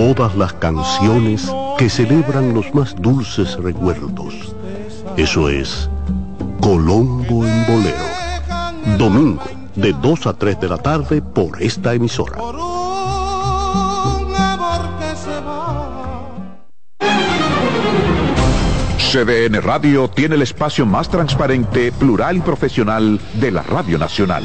Todas las canciones que celebran los más dulces recuerdos. Eso es Colombo en Bolero. Domingo, de 2 a 3 de la tarde por esta emisora. CDN Radio tiene el espacio más transparente, plural y profesional de la Radio Nacional.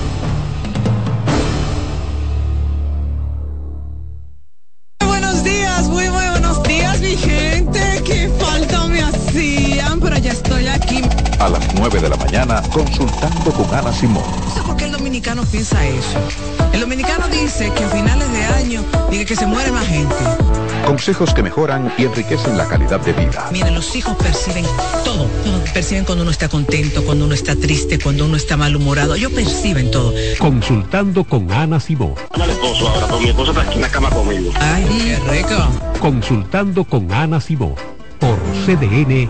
Mañana consultando con Ana Simón. No sé por qué el dominicano piensa eso. El dominicano dice que a finales de año dice que se muere más gente. Consejos que mejoran y enriquecen la calidad de vida. Miren, los hijos perciben todo, Perciben cuando uno está contento, cuando uno está triste, cuando uno está malhumorado. Ellos perciben todo. Consultando con Ana Simón. esposo ahora, pero mi esposo está aquí en la cama conmigo. Ay, qué rico. Consultando con Ana Simón. Por CDN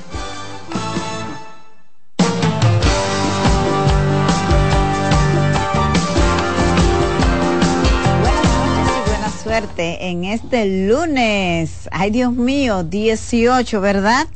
En este lunes. Ay, Dios mío, 18, ¿verdad?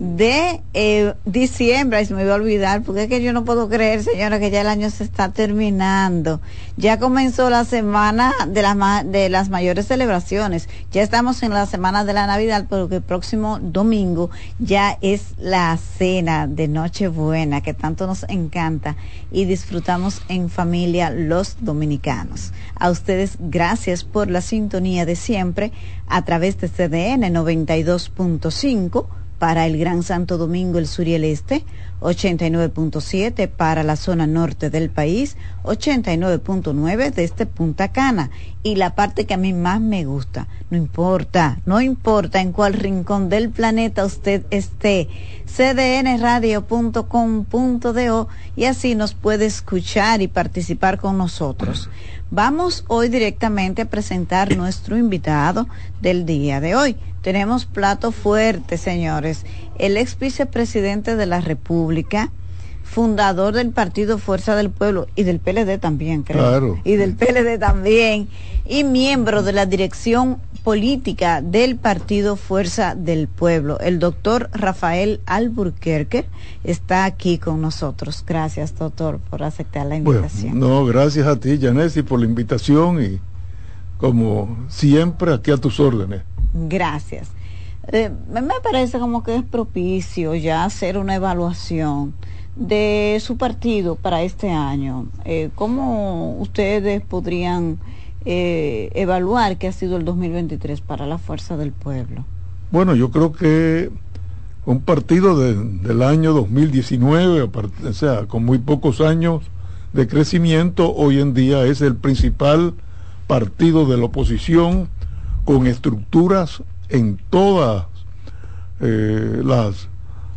De eh, diciembre, ay, se me iba a olvidar, porque es que yo no puedo creer, señora, que ya el año se está terminando. Ya comenzó la semana de las, de las mayores celebraciones. Ya estamos en la semana de la Navidad, pero que el próximo domingo ya es la cena de Nochebuena, que tanto nos encanta y disfrutamos en familia los dominicanos. A ustedes, gracias por la sintonía de siempre a través de CDN 92.5 para el Gran Santo Domingo, el sur y el este, 89.7 para la zona norte del país, 89.9 desde Punta Cana. Y la parte que a mí más me gusta, no importa, no importa en cuál rincón del planeta usted esté, cdnradio.com.do y así nos puede escuchar y participar con nosotros. Vamos hoy directamente a presentar nuestro invitado del día de hoy. Tenemos plato fuerte, señores. El ex vicepresidente de la República, fundador del partido Fuerza del Pueblo y del PLD también, creo. Claro. Y del PLD también. Y miembro de la dirección política del partido Fuerza del Pueblo. El doctor Rafael Alburquerque está aquí con nosotros. Gracias, doctor, por aceptar la invitación. no, gracias a ti, Janesi, por la invitación y como siempre aquí a tus órdenes. Gracias. Eh, me parece como que es propicio ya hacer una evaluación de su partido para este año. Eh, ¿Cómo ustedes podrían eh, evaluar qué ha sido el 2023 para la Fuerza del Pueblo? Bueno, yo creo que un partido del año 2019, o sea, con muy pocos años de crecimiento, hoy en día es el principal partido de la oposición con estructuras en todas eh, las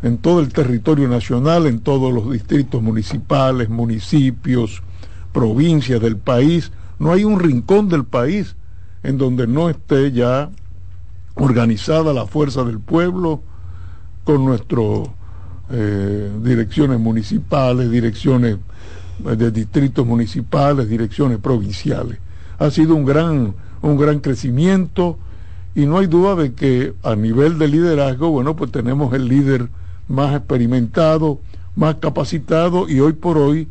en todo el territorio nacional, en todos los distritos municipales, municipios, provincias del país. No hay un rincón del país en donde no esté ya organizada la fuerza del pueblo con nuestras eh, direcciones municipales, direcciones eh, de distritos municipales, direcciones provinciales. Ha sido un gran, un gran crecimiento y no hay duda de que a nivel de liderazgo, bueno, pues tenemos el líder más experimentado, más capacitado y hoy por hoy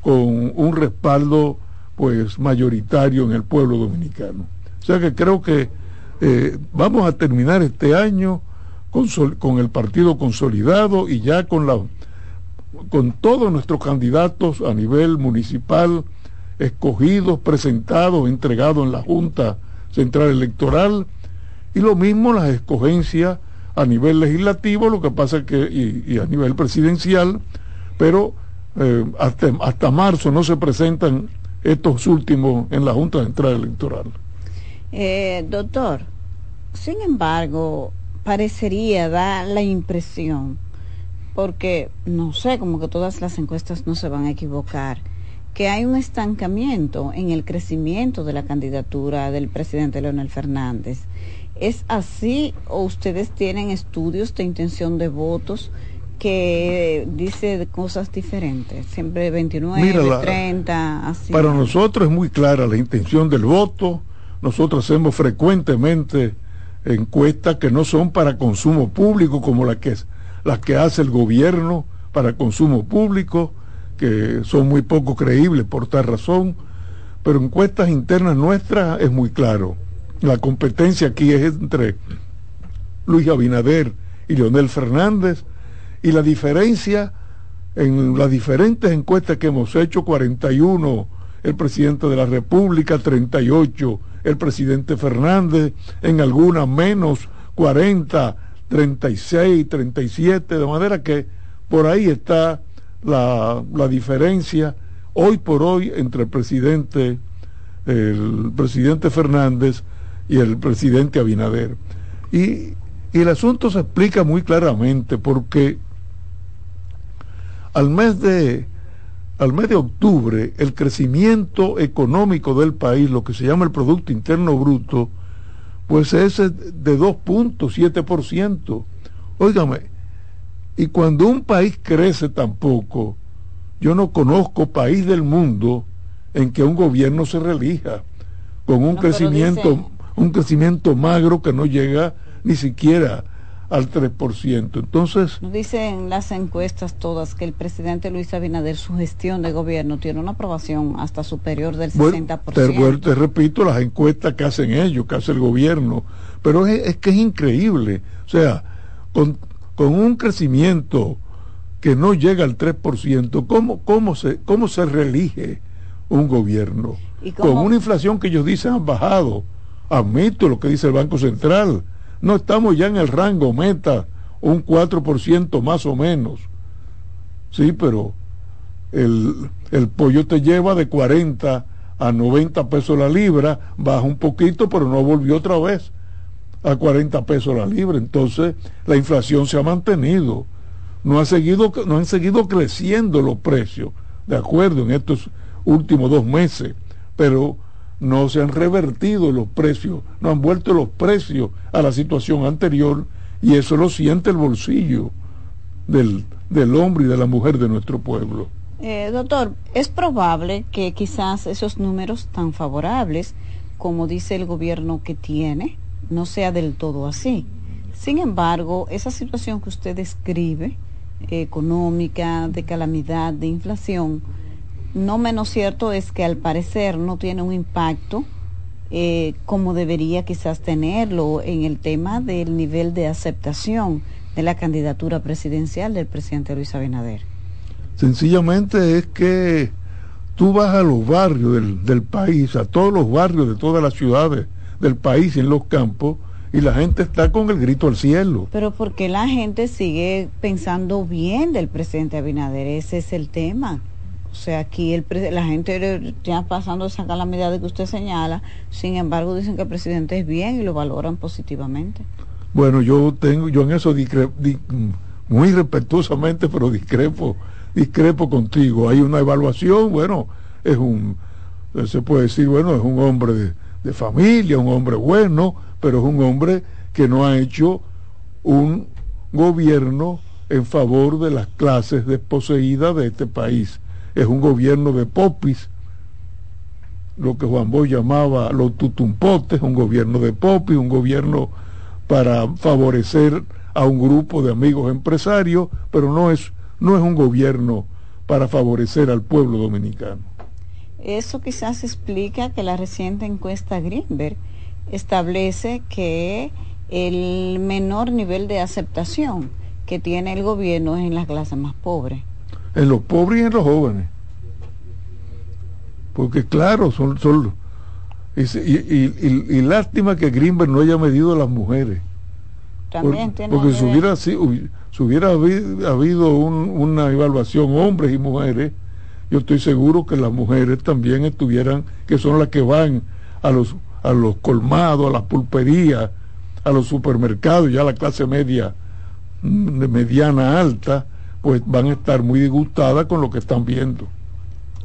con un respaldo pues mayoritario en el pueblo dominicano. O sea que creo que eh, vamos a terminar este año con, con, el partido consolidado y ya con la con todos nuestros candidatos a nivel municipal escogidos, presentados, entregados en la Junta Central Electoral y lo mismo las escogencias a nivel legislativo, lo que pasa es que, y, a nivel presidencial, pero eh, hasta, hasta marzo no se presentan estos últimos en la Junta Central Electoral. Eh, doctor, sin embargo, parecería dar la impresión, porque no sé, como que todas las encuestas no se van a equivocar, que hay un estancamiento en el crecimiento de la candidatura del presidente Leonel Fernández ¿Es así o ustedes tienen estudios de intención de votos que dice cosas diferentes? Siempre 29, 30, así. Para nosotros es muy clara la intención del voto. Nosotros hacemos frecuentemente encuestas que no son para consumo público como las que, las que hace el gobierno para consumo público, que son muy poco creíbles por tal razón, pero encuestas internas nuestras es muy claro. La competencia aquí es entre Luis Abinader y Leonel Fernández y la diferencia en las diferentes encuestas que hemos hecho, 41 el presidente de la República, 38 el presidente Fernández, en algunas menos, 40, 36, 37, de manera que por ahí está la, la diferencia hoy por hoy entre el presidente, el presidente Fernández y el presidente Abinader. Y, el asunto se explica muy claramente porque al mes de al mes de octubre el crecimiento económico del país, lo que se llama el Producto Interno Bruto, pues es de 2.7%. Óigame, y cuando un país crece tan poco, yo no conozco país del mundo en que un gobierno se relija con un crecimiento un crecimiento magro que no llega ni siquiera al 3%. Entonces... Dicen las encuestas todas que el presidente Luis Abinader, su gestión de gobierno, tiene una aprobación hasta superior del 60%. Bueno, te, repito, las encuestas que hacen ellos, que hace el gobierno, pero es, que es increíble. O sea, con, con, un crecimiento que no llega al 3%, ¿cómo, cómo, se, cómo se reelige un gobierno? Con una inflación que ellos dicen han bajado admito lo que dice el Banco Central, no estamos ya en el rango meta, un 4% más o menos. Sí, pero el, el pollo te lleva de 40 a 90 pesos la libra, baja un poquito, pero no volvió otra vez a 40 pesos la libra. Entonces, la inflación se ha mantenido. No, ha seguido, no han seguido creciendo los precios, de acuerdo, en estos últimos dos meses. Pero no se han revertido los precios, no han vuelto los precios a la situación anterior y eso lo siente el bolsillo del, del hombre y de la mujer de nuestro pueblo. Eh, doctor, es probable que quizás esos números tan favorables como dice el gobierno que tiene, no sea del todo así. Sin embargo, esa situación que usted describe, económica, de calamidad, de inflación, no menos cierto es que al parecer no tiene un impacto eh, como debería quizás tenerlo en el tema del nivel de aceptación de la candidatura presidencial del presidente Luis Abinader. Sencillamente es que tú vas a los barrios del, del país, a todos los barrios de todas las ciudades del país en los campos, y la gente está con el grito al cielo. Pero porque la gente sigue pensando bien del presidente Abinader? Ese es el tema. O sea, aquí el, la gente ya pasando esa calamidad que usted señala, sin embargo dicen que el presidente es bien y lo valoran positivamente. Bueno, yo tengo, yo en eso muy respetuosamente, pero discrepo, discrepo contigo. Hay una evaluación, bueno, es un, se puede decir, bueno, es un hombre de, de familia, un hombre bueno, pero es un hombre que no ha hecho un, gobierno en favor de las clases desposeídas de este país. Es un gobierno de popis, lo que Juan Bosch llamaba los tutumpotes, un gobierno de popis, un gobierno para favorecer a un grupo de amigos empresarios, pero no es, no es un gobierno para favorecer al pueblo dominicano. Eso quizás explica que la reciente encuesta Greenberg establece que el menor nivel de aceptación que tiene el gobierno es en las clases más pobres. En los pobres y en los jóvenes. Porque claro, son, son y, y, lástima que Greenberg no haya medido a las mujeres. También porque si hubiera, si, hubiera habido, una evaluación hombres y mujeres, yo estoy seguro que las mujeres también estuvieran, que son las que van a los, a los colmados, a las pulperías, a los supermercados, ya la clase media, mm, de mediana alta, pues van a estar muy disgustadas con lo que están viendo.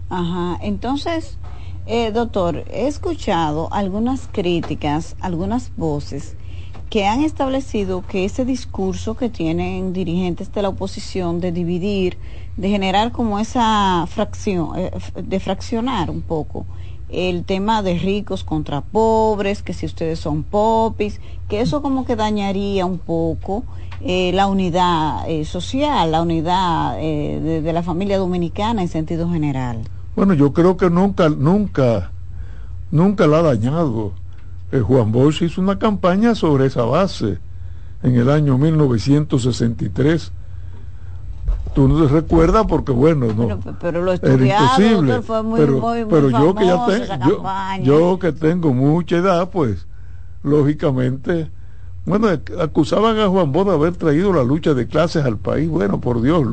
Ajá, entonces, eh, doctor, he escuchado algunas críticas, algunas voces que han establecido que ese discurso que tienen dirigentes de la oposición de dividir, de generar como esa fracción, eh, de fraccionar un poco el tema de ricos contra pobres, que si ustedes son popis, que eso como que dañaría un poco eh, la unidad eh, social, la unidad de, de la familia dominicana en sentido general. Bueno, yo creo que nunca, nunca, nunca la ha dañado eh, Juan Bosch hizo una campaña sobre esa base en el año 1963. Tú no te recuerdas porque bueno, no. Pero, lo estudiado, fue muy, pero, muy, pero yo que ya tengo, yo, que tengo mucha edad, pues lógicamente, bueno, acusaban a Juan Bosch de haber traído la lucha de clases al país. Bueno, por Dios,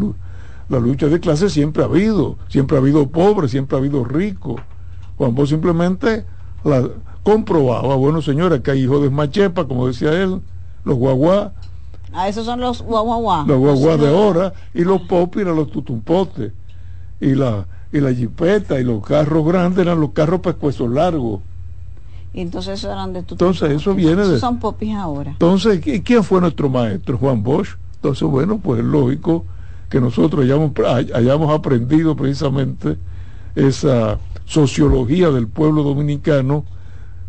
la lucha de clases siempre ha habido, siempre ha habido pobres, siempre ha habido ricos. Juan Bosch simplemente la, comprobaba, bueno señora, que hay hijos de machepa, como decía él, los guaguá. Ah, esos son los guaguaguá. Los guaguá de ahora, y los popis eran los tutumpotes, y la, y la jipeta, y los carros grandes eran los carros pescuezos largos. Y entonces eso eran de Entonces eso viene de... Son popis ahora. Entonces, ¿quién fue nuestro maestro? Juan Bosch. Entonces, bueno, pues es lógico que nosotros hayamos, hayamos aprendido precisamente esa sociología del pueblo dominicano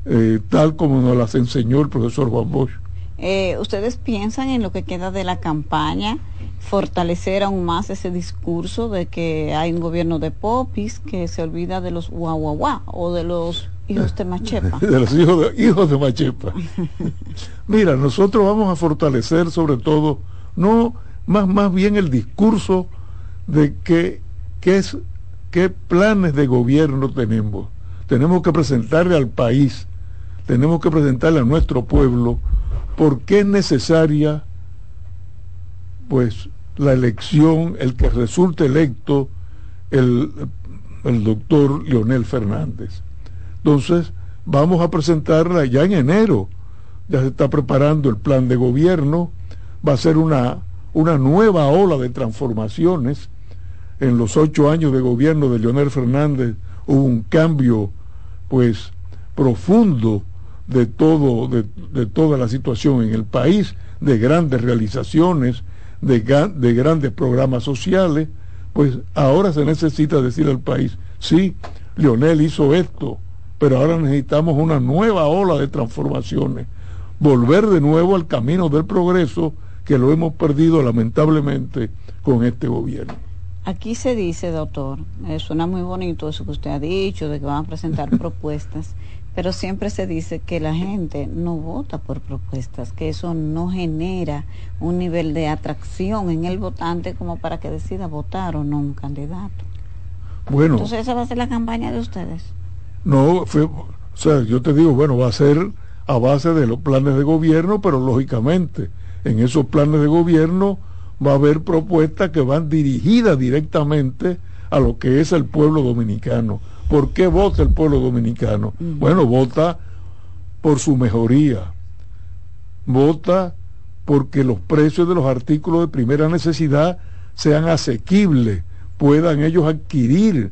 eh, tal como nos las enseñó el profesor Juan Bosch. Eh, ¿Ustedes piensan en lo que queda de la campaña, fortalecer aún más ese discurso de que hay un gobierno de popis que se olvida de los guaguaguá o de los hijos de Machepa? de los hijos de, hijos de Machepa. Mira, nosotros vamos a fortalecer sobre todo, no más, más bien el discurso de que, es, qué planes de gobierno tenemos. Tenemos que presentarle al país tenemos que presentarle a nuestro pueblo por qué es necesaria pues la elección, el que resulte electo el, el doctor Leonel Fernández. Entonces, vamos a presentarla ya en enero. Ya se está preparando el plan de gobierno, va a ser una, una nueva ola de transformaciones. En los ocho años de gobierno de Leonel Fernández hubo un cambio, pues, profundo de, todo, de, toda la situación en el país, de grandes realizaciones, de, de grandes programas sociales, pues ahora se necesita decir al país, sí, Lionel hizo esto, pero ahora necesitamos una nueva ola de transformaciones, volver de nuevo al camino del progreso que lo hemos perdido lamentablemente con este gobierno. Aquí se dice, doctor, eh, suena muy bonito eso que usted ha dicho, de que van a presentar propuestas, pero siempre se dice que la gente no vota por propuestas, que eso no genera un nivel de atracción en el votante como para que decida votar o no un candidato. Bueno. Entonces esa va a ser la campaña de ustedes. No, fue, o sea, yo te digo, bueno, va a ser a base de los planes de gobierno, pero lógicamente en esos planes de gobierno va a haber propuestas que van dirigidas directamente a lo que es el pueblo dominicano ¿Por qué vota el pueblo dominicano? Bueno, vota por su mejoría. Vota porque los precios de los artículos de primera necesidad sean asequibles, puedan ellos adquirir.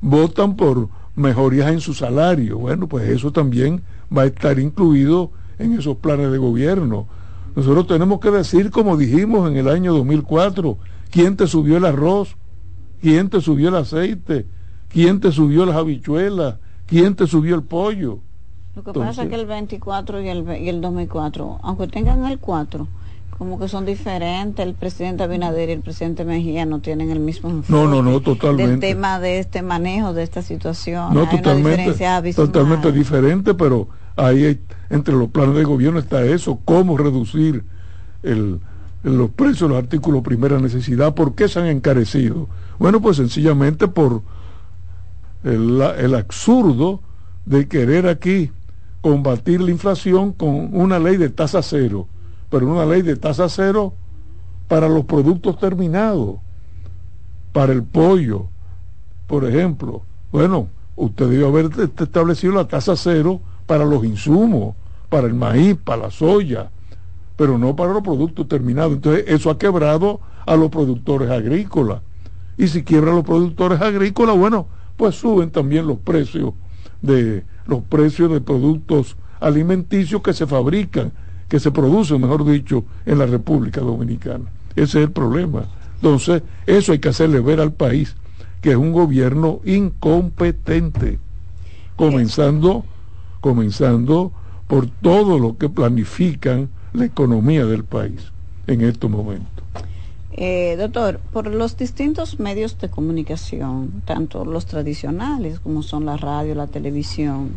Votan por mejorías en su salario. Bueno, pues eso también va a estar incluido en esos planes de gobierno. Nosotros tenemos que decir, como dijimos en el año 2004, quién te subió el arroz, quién te subió el aceite, quién te subió las habichuelas, quién te subió el pollo. Lo que pasa es que el 24 y el, y el 2004, aunque tengan el 4, como que son diferentes. El presidente Abinader y el presidente Mejía no tienen el mismo enfoque. No, no, no, totalmente. Del tema de este manejo de esta situación. No, totalmente, totalmente diferente, pero ahí entre los planes de gobierno está eso, cómo reducir el, los precios de los artículos de primera necesidad. ¿Por qué se han encarecido? Bueno, pues sencillamente por el, absurdo de querer aquí combatir la inflación con una ley de tasa cero pero una ley de tasa cero para los productos terminados, para el pollo, por ejemplo. Bueno, usted debió haber establecido la tasa cero para los insumos, para el maíz, para la soya, pero no para los productos terminados. Entonces, eso ha quebrado a los productores agrícolas. Y si quiebra a los productores agrícolas, bueno, pues suben también los precios de los precios de productos alimenticios que se fabrican que se produce, mejor dicho, en la República Dominicana. Ese es el problema. Entonces, eso hay que hacerle ver al país que es un gobierno incompetente, comenzando, comenzando por todo lo que planifican la economía del país en estos momentos. Eh, doctor, por los distintos medios de comunicación, tanto los tradicionales como son la radio, la televisión,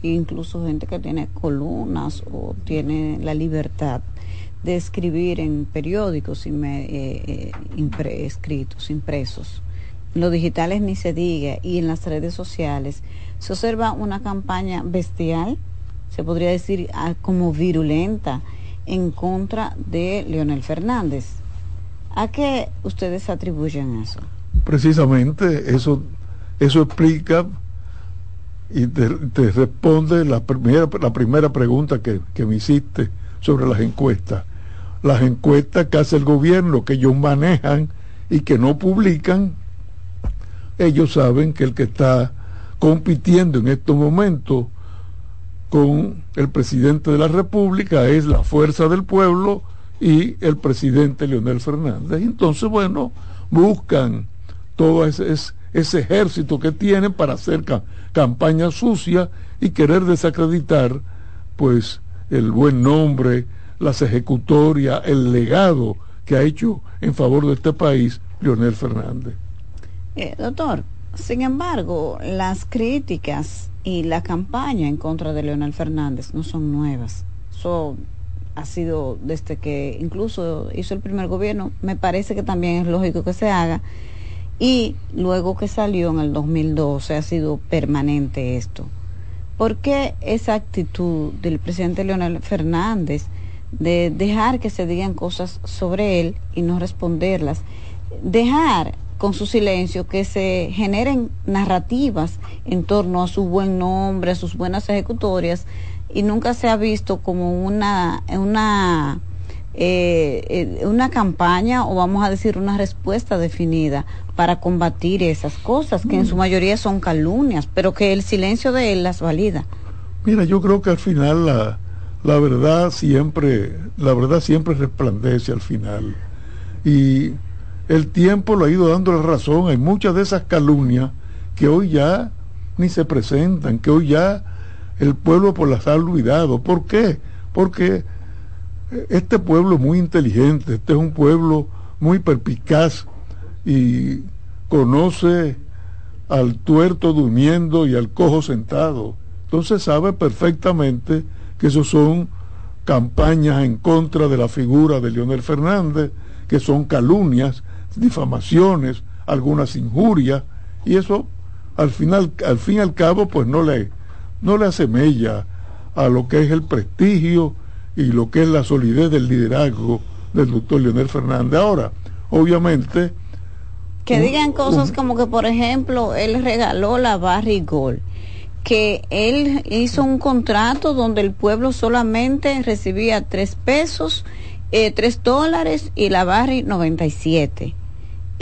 incluso gente que tiene columnas o tiene la libertad de escribir en periódicos eh, eh, escritos, impresos. Los digitales ni se diga y en las redes sociales se observa una campaña bestial, se podría decir ah, como virulenta, en contra de Leonel Fernández. ¿A qué ustedes atribuyen eso? Precisamente eso, eso explica y te, responde la primera, la primera pregunta que, que, me hiciste sobre las encuestas. Las encuestas que hace el gobierno, que ellos manejan y que no publican, ellos saben que el que está compitiendo en estos momentos con el presidente de la República es la fuerza del pueblo y el presidente Leonel Fernández. Entonces, bueno, buscan todo ese, ese ejército que tienen para hacer campaña sucia y querer desacreditar pues el buen nombre, las ejecutorias, el legado que ha hecho en favor de este país Leonel Fernández. Eh, doctor, sin embargo, las críticas y la campaña en contra de Leonel Fernández no son nuevas. Eso ha sido desde que incluso hizo el primer gobierno. Me parece que también es lógico que se haga y luego que salió en el 2012 ha sido permanente esto. ¿Por qué esa actitud del presidente Leonel Fernández de dejar que se digan cosas sobre él y no responderlas? Dejar con su silencio que se generen narrativas en torno a su buen nombre, a sus buenas ejecutorias y nunca se ha visto como una, una eh, eh, una campaña o vamos a decir una respuesta definida para combatir esas cosas que en su mayoría son calumnias, pero que el silencio de él las valida. Mira, yo creo que al final la, la verdad siempre, la verdad siempre resplandece al final. Y el tiempo lo ha ido dando la razón. Hay muchas de esas calumnias que hoy ya ni se presentan, que hoy ya el pueblo por las ha olvidado. ¿Por qué? Porque este pueblo es muy inteligente, este es un pueblo muy perpicaz y conoce al tuerto durmiendo y al cojo sentado. Entonces sabe perfectamente que eso son campañas en contra de la figura de Leonel Fernández, que son calumnias, difamaciones, algunas injurias, y eso al final, al fin y al cabo, pues no le, no le asemella a lo que es el prestigio y lo que es la solidez del liderazgo del doctor Leonel Fernández. Ahora, obviamente... Que digan cosas como que, por ejemplo, él regaló la Barrigol, que él hizo un contrato donde el pueblo solamente recibía tres pesos, eh, tres dólares y la Barri 97.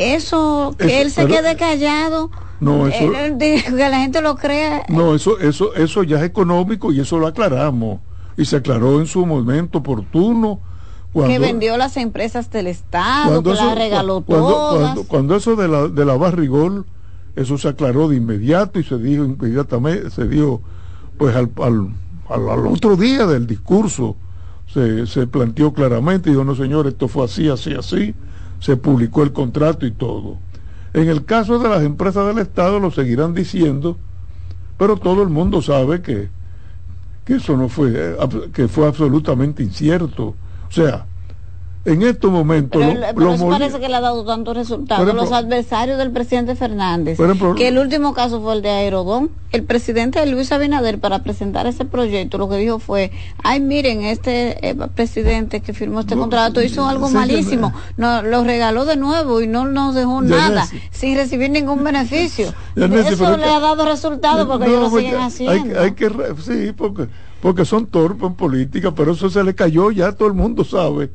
Eso, que él se quede callado. No, eso, que la gente lo crea. No, eso, eso, eso ya es económico y eso lo aclaramos y se aclaró en su momento oportuno que vendió las empresas del Estado, que las regaló todas. Cuando, eso de la, de la Barrigol, eso se aclaró de inmediato y se dijo inmediatamente, se dijo pues al, al, otro día del discurso, se, se planteó claramente, y dijo, no señor, esto fue así, así, así, se publicó el contrato y todo. En el caso de las empresas del Estado lo seguirán diciendo, pero todo el mundo sabe que, que eso no fue, eh, que fue absolutamente incierto. O sea, en estos momentos. Pero, eso parece que le ha dado tantos resultados. los adversarios del presidente Fernández, que el último caso fue el de Aerodón. El presidente Luis Abinader, para presentar ese proyecto, lo que dijo fue: Ay, miren, este eh, presidente que firmó este contrato hizo algo malísimo. No, lo regaló de nuevo y no nos dejó nada, sin recibir ningún beneficio. eso le ha dado resultados porque ellos lo siguen haciendo. Hay, que, sí, porque, porque son torpes en política, pero eso se le cayó, ya todo el mundo sabe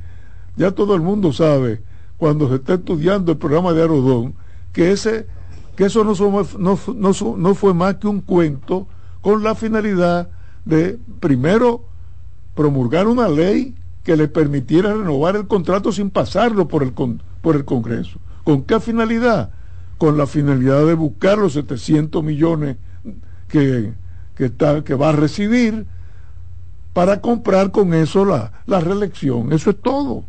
ya todo el mundo sabe, cuando se está estudiando el programa de Arodón, que, ese, que eso no, fue más que un cuento con la finalidad de, primero, promulgar una ley que le permitiera renovar el contrato sin pasarlo por el, por el Congreso. ¿Con qué finalidad? Con la finalidad de buscar los 700 millones que, que, está, que va a recibir para comprar con eso la, la reelección. Eso es todo.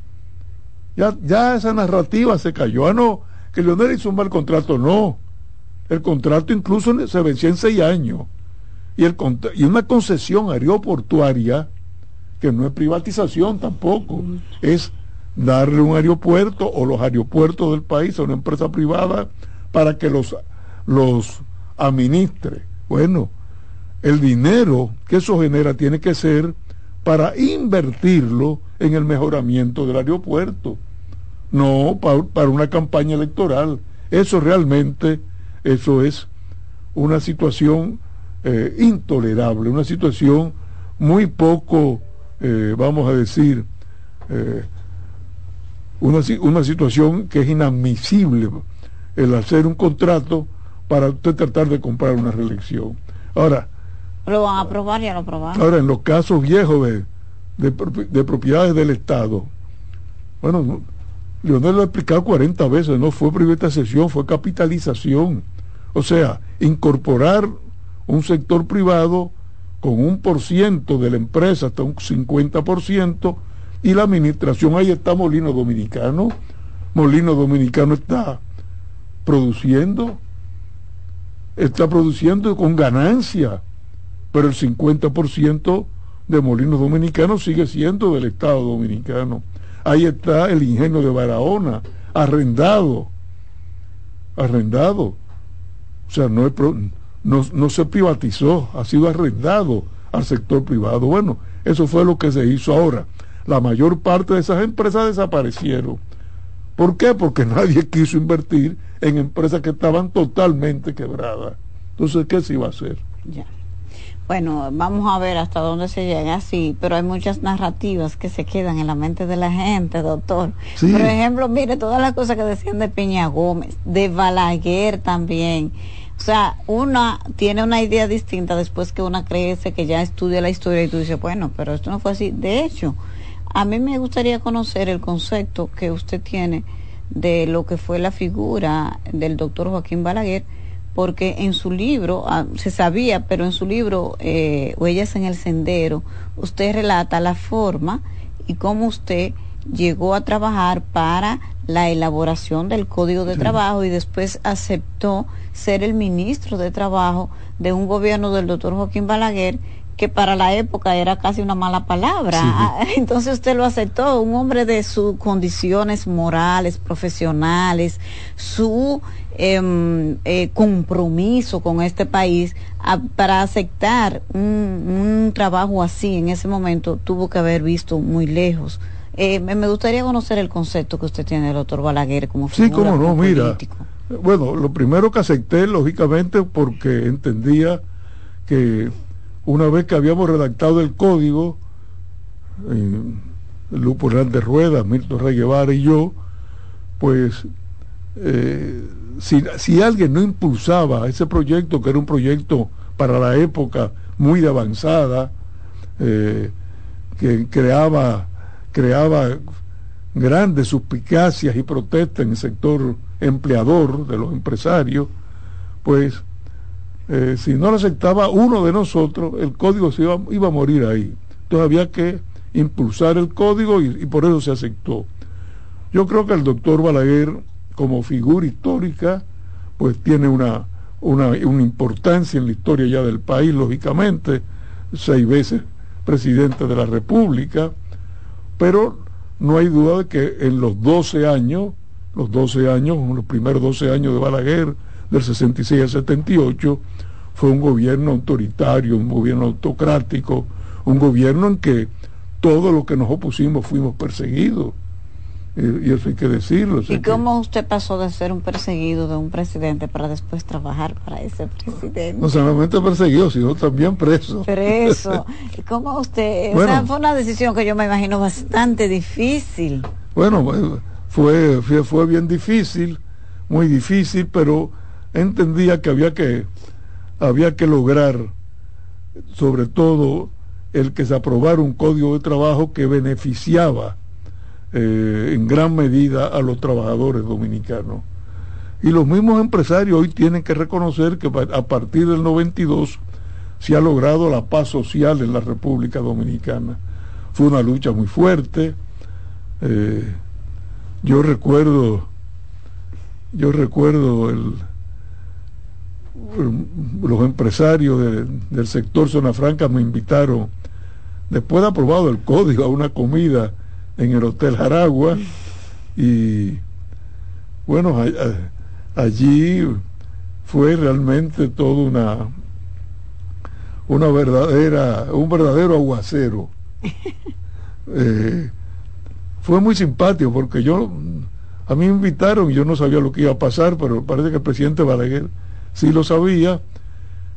Ya, esa narrativa se cayó. Ah, no, que Leonel hizo un mal contrato. No. El contrato incluso se vencía en seis años. Y, el, y una concesión aeroportuaria, que no es privatización tampoco, es darle un aeropuerto o los aeropuertos del país a una empresa privada para que los, los administre. Bueno, el dinero que eso genera tiene que ser para invertirlo en el mejoramiento del aeropuerto no para, una campaña electoral. Eso realmente, eso es una situación eh, intolerable, una situación muy poco, eh, vamos a decir, eh, una, una situación que es inadmisible el hacer un contrato para usted tratar de comprar una reelección. Ahora, lo van a aprobar, ya lo aprobaron. Ahora, en los casos viejos de, de, de propiedades del Estado, bueno, Leonel lo ha explicado 40 veces, no fue privatización, fue capitalización. O sea, incorporar un sector privado con un por ciento de la empresa hasta un 50% y la administración, ahí está Molino Dominicano. Molino Dominicano está produciendo, está produciendo con ganancia, pero el 50% de Molino Dominicano sigue siendo del Estado Dominicano. Ahí está el ingenio de Barahona, arrendado, arrendado. O sea, no, no, se privatizó, ha sido arrendado al sector privado. Bueno, eso fue lo que se hizo ahora. La mayor parte de esas empresas desaparecieron. ¿Por qué? Porque nadie quiso invertir en empresas que estaban totalmente quebradas. Entonces, ¿qué se iba a hacer? Bueno, vamos a ver hasta dónde se llega, así, pero hay muchas narrativas que se quedan en la mente de la gente, doctor. Por ejemplo, mire, todas las cosas que decían de Peña Gómez, de Balaguer también. O sea, una tiene una idea distinta después que una crece, que ya estudia la historia y tú dices, bueno, pero esto no fue así. De hecho, a mí me gustaría conocer el concepto que usted tiene de lo que fue la figura del doctor Joaquín Balaguer porque en su libro, ah, se sabía, pero en su libro, eh, Huellas en el Sendero, usted relata la forma y cómo usted llegó a trabajar para la elaboración del Código de Trabajo y después aceptó ser el ministro de Trabajo de un gobierno del doctor Joaquín Balaguer que para la época era casi una mala palabra. Ah, entonces usted lo aceptó, un hombre de sus condiciones morales, profesionales, su Em, eh, compromiso con este país para aceptar un, trabajo así en ese momento tuvo que haber visto muy lejos. Eh, me gustaría conocer el concepto que usted tiene del doctor Balaguer como Sí, cómo no, mira. Bueno, lo primero que acepté, lógicamente, porque entendía que una vez que habíamos redactado el código, eh, Lupo Hernández Rueda, Milton Rey Guevara y yo, pues eh, si, alguien no impulsaba ese proyecto, que era un proyecto para la época muy avanzada, eh, que creaba, creaba grandes suspicacias y protestas en el sector empleador de los empresarios, pues eh, si no lo aceptaba uno de nosotros, el código se iba, iba, a morir ahí. Entonces había que impulsar el código y, por eso se aceptó. Yo creo que el doctor Balaguer, como figura histórica, pues tiene una, una, una importancia en la historia ya del país, lógicamente, seis veces presidente de la República, pero no hay duda de que en los 12 años, los 12 años, los primeros 12 años de Balaguer, del 66 al 78, fue un gobierno autoritario, un gobierno autocrático, un gobierno en que todo lo que nos opusimos fuimos perseguidos. Y, eso hay que decirlo. ¿Y cómo usted pasó de ser un perseguido de un presidente para después trabajar para ese presidente? No solamente perseguido, sino también preso. Preso. ¿Cómo usted? o sea, fue una decisión que yo me imagino bastante difícil. Bueno, fue, fue, fue bien difícil, muy difícil, pero entendía que había que, había que lograr, sobre todo, el que se aprobara un código de trabajo que beneficiaba eh, en gran medida a los trabajadores dominicanos. Y los mismos empresarios hoy tienen que reconocer que a partir del 92 se ha logrado la paz social en la República Dominicana. Fue una lucha muy fuerte. Eh, yo recuerdo, yo recuerdo el, los empresarios del sector Zona Franca me invitaron, después de aprobado el código, a una comida en el Hotel Jaragua. Y bueno, allí fue realmente todo una una verdadera un verdadero aguacero. Eh, fue muy simpático porque yo a mí me invitaron y yo no sabía lo que iba a pasar pero parece que el presidente Balaguer sí lo sabía.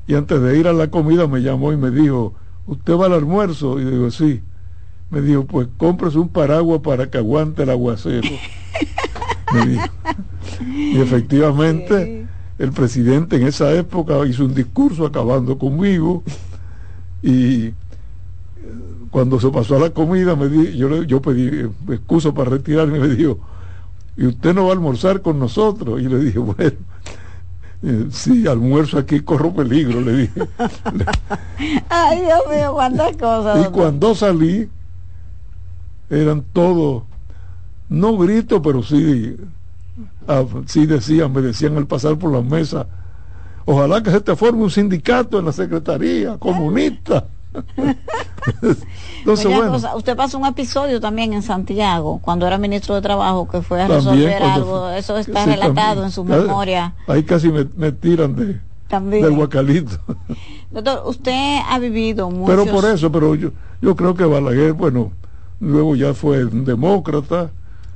Y antes de ir a la comida me llamó y me dijo usted va al almuerzo y digo sí. Me dijo, pues compres un paraguas para que aguante el aguacero. y efectivamente, el presidente en esa época hizo un discurso acabando conmigo. Y eh, cuando se pasó a la comida me di, yo, yo pedí excusa para retirarme. Y me dijo, ¿y usted no va a almorzar con nosotros? Y le dije, bueno, eh, sí, almuerzo aquí corro peligro, le dije. Ay, Dios mío, cuántas cosas. Y cuando salí, eran todos, no gritos, pero sí, ah, sí decían, me decían al pasar por la mesa, ojalá que se te forme un sindicato en la Secretaría comunista. Entonces, bueno. usted pasó un episodio también en Santiago, cuando era ministro de Trabajo, que fue a resolver algo, eso está relatado en su memoria. Ahí casi me, tiran de, del guacalito. Doctor, usted ha vivido mucho. Pero por eso, pero yo, yo creo que Balaguer, bueno, luego ya fue un demócrata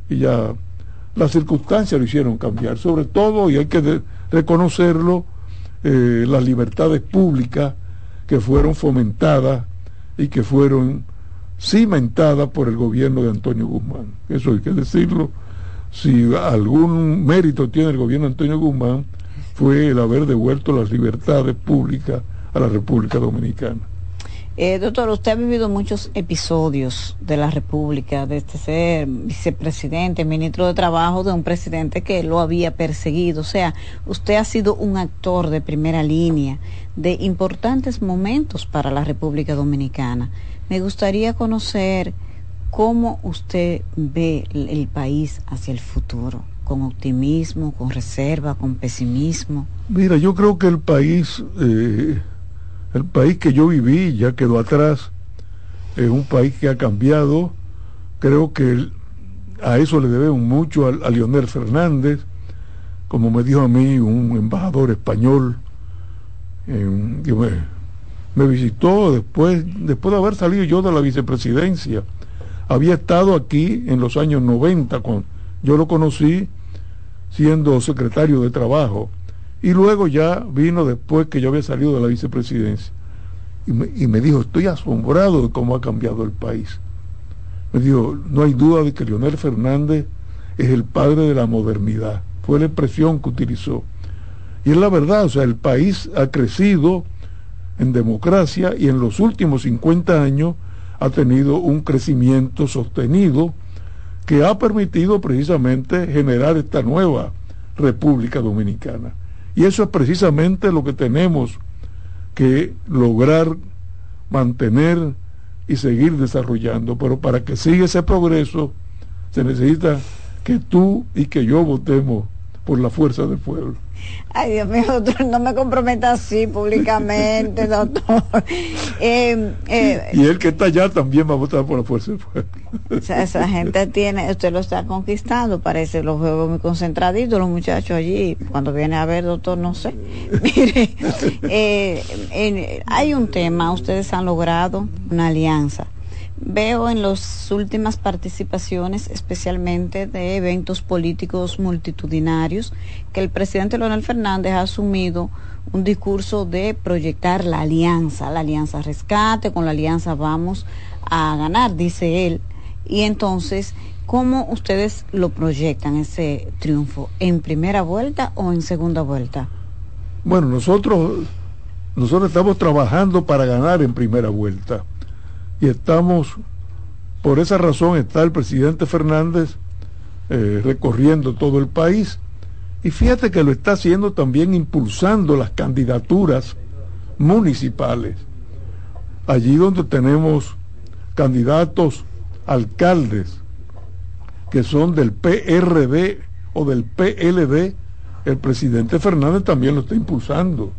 y ya las circunstancias lo hicieron cambiar, sobre todo, y hay que reconocerlo, eh, las libertades públicas que fueron fomentadas y que fueron cimentadas por el gobierno de Antonio Guzmán. Eso hay que decirlo. Si algún mérito tiene el gobierno de Antonio Guzmán, fue el haber devuelto las libertades públicas a la República Dominicana. Eh, doctor, usted ha vivido muchos episodios de la República, de este ser vicepresidente, ministro de Trabajo de un presidente que lo había perseguido. O sea, usted ha sido un actor de primera línea de importantes momentos para la República Dominicana. Me gustaría conocer cómo usted ve el país hacia el futuro, con optimismo, con reserva, con pesimismo. Mira, yo creo que el país... Eh el país que yo viví ya quedó atrás, es un país que ha cambiado, creo que a eso le debemos mucho a, Leonel Fernández, como me dijo a mí un embajador español, que me, visitó después, después de haber salido yo de la vicepresidencia. Había estado aquí en los años 90, cuando yo lo conocí siendo secretario de Trabajo y luego ya vino después que yo había salido de la vicepresidencia. Y me, dijo, estoy asombrado de cómo ha cambiado el país. Me dijo, no hay duda de que Leonel Fernández es el padre de la modernidad. Fue la expresión que utilizó. Y es la verdad, o sea, el país ha crecido en democracia y en los últimos 50 años ha tenido un crecimiento sostenido que ha permitido precisamente generar esta nueva República Dominicana. Y eso es precisamente lo que tenemos que lograr mantener y seguir desarrollando. Pero para que siga ese progreso se necesita que tú y que yo votemos por la fuerza del pueblo. Ay, Dios mío, doctor, no me comprometa así públicamente, doctor. Eh, eh, y el que está allá también va a votar por la fuerza del pueblo. O sea, esa gente tiene, usted lo está conquistando, parece, los veo muy concentraditos los muchachos allí. Cuando viene a ver, doctor, no sé. Mire, eh, hay un tema, ustedes han logrado una alianza Veo en las últimas participaciones, especialmente de eventos políticos multitudinarios, que el presidente Leonel Fernández ha asumido un discurso de proyectar la alianza, la alianza rescate, con la alianza vamos a ganar, dice él. Y entonces, ¿cómo ustedes lo proyectan ese triunfo? ¿En primera vuelta o en segunda vuelta? Bueno, nosotros, nosotros estamos trabajando para ganar en primera vuelta y estamos, por esa razón está el presidente Fernández eh, recorriendo todo el país y fíjate que lo está haciendo también impulsando las candidaturas municipales. Allí donde tenemos candidatos alcaldes que son del PRD o del PLD, el presidente Fernández también lo está impulsando.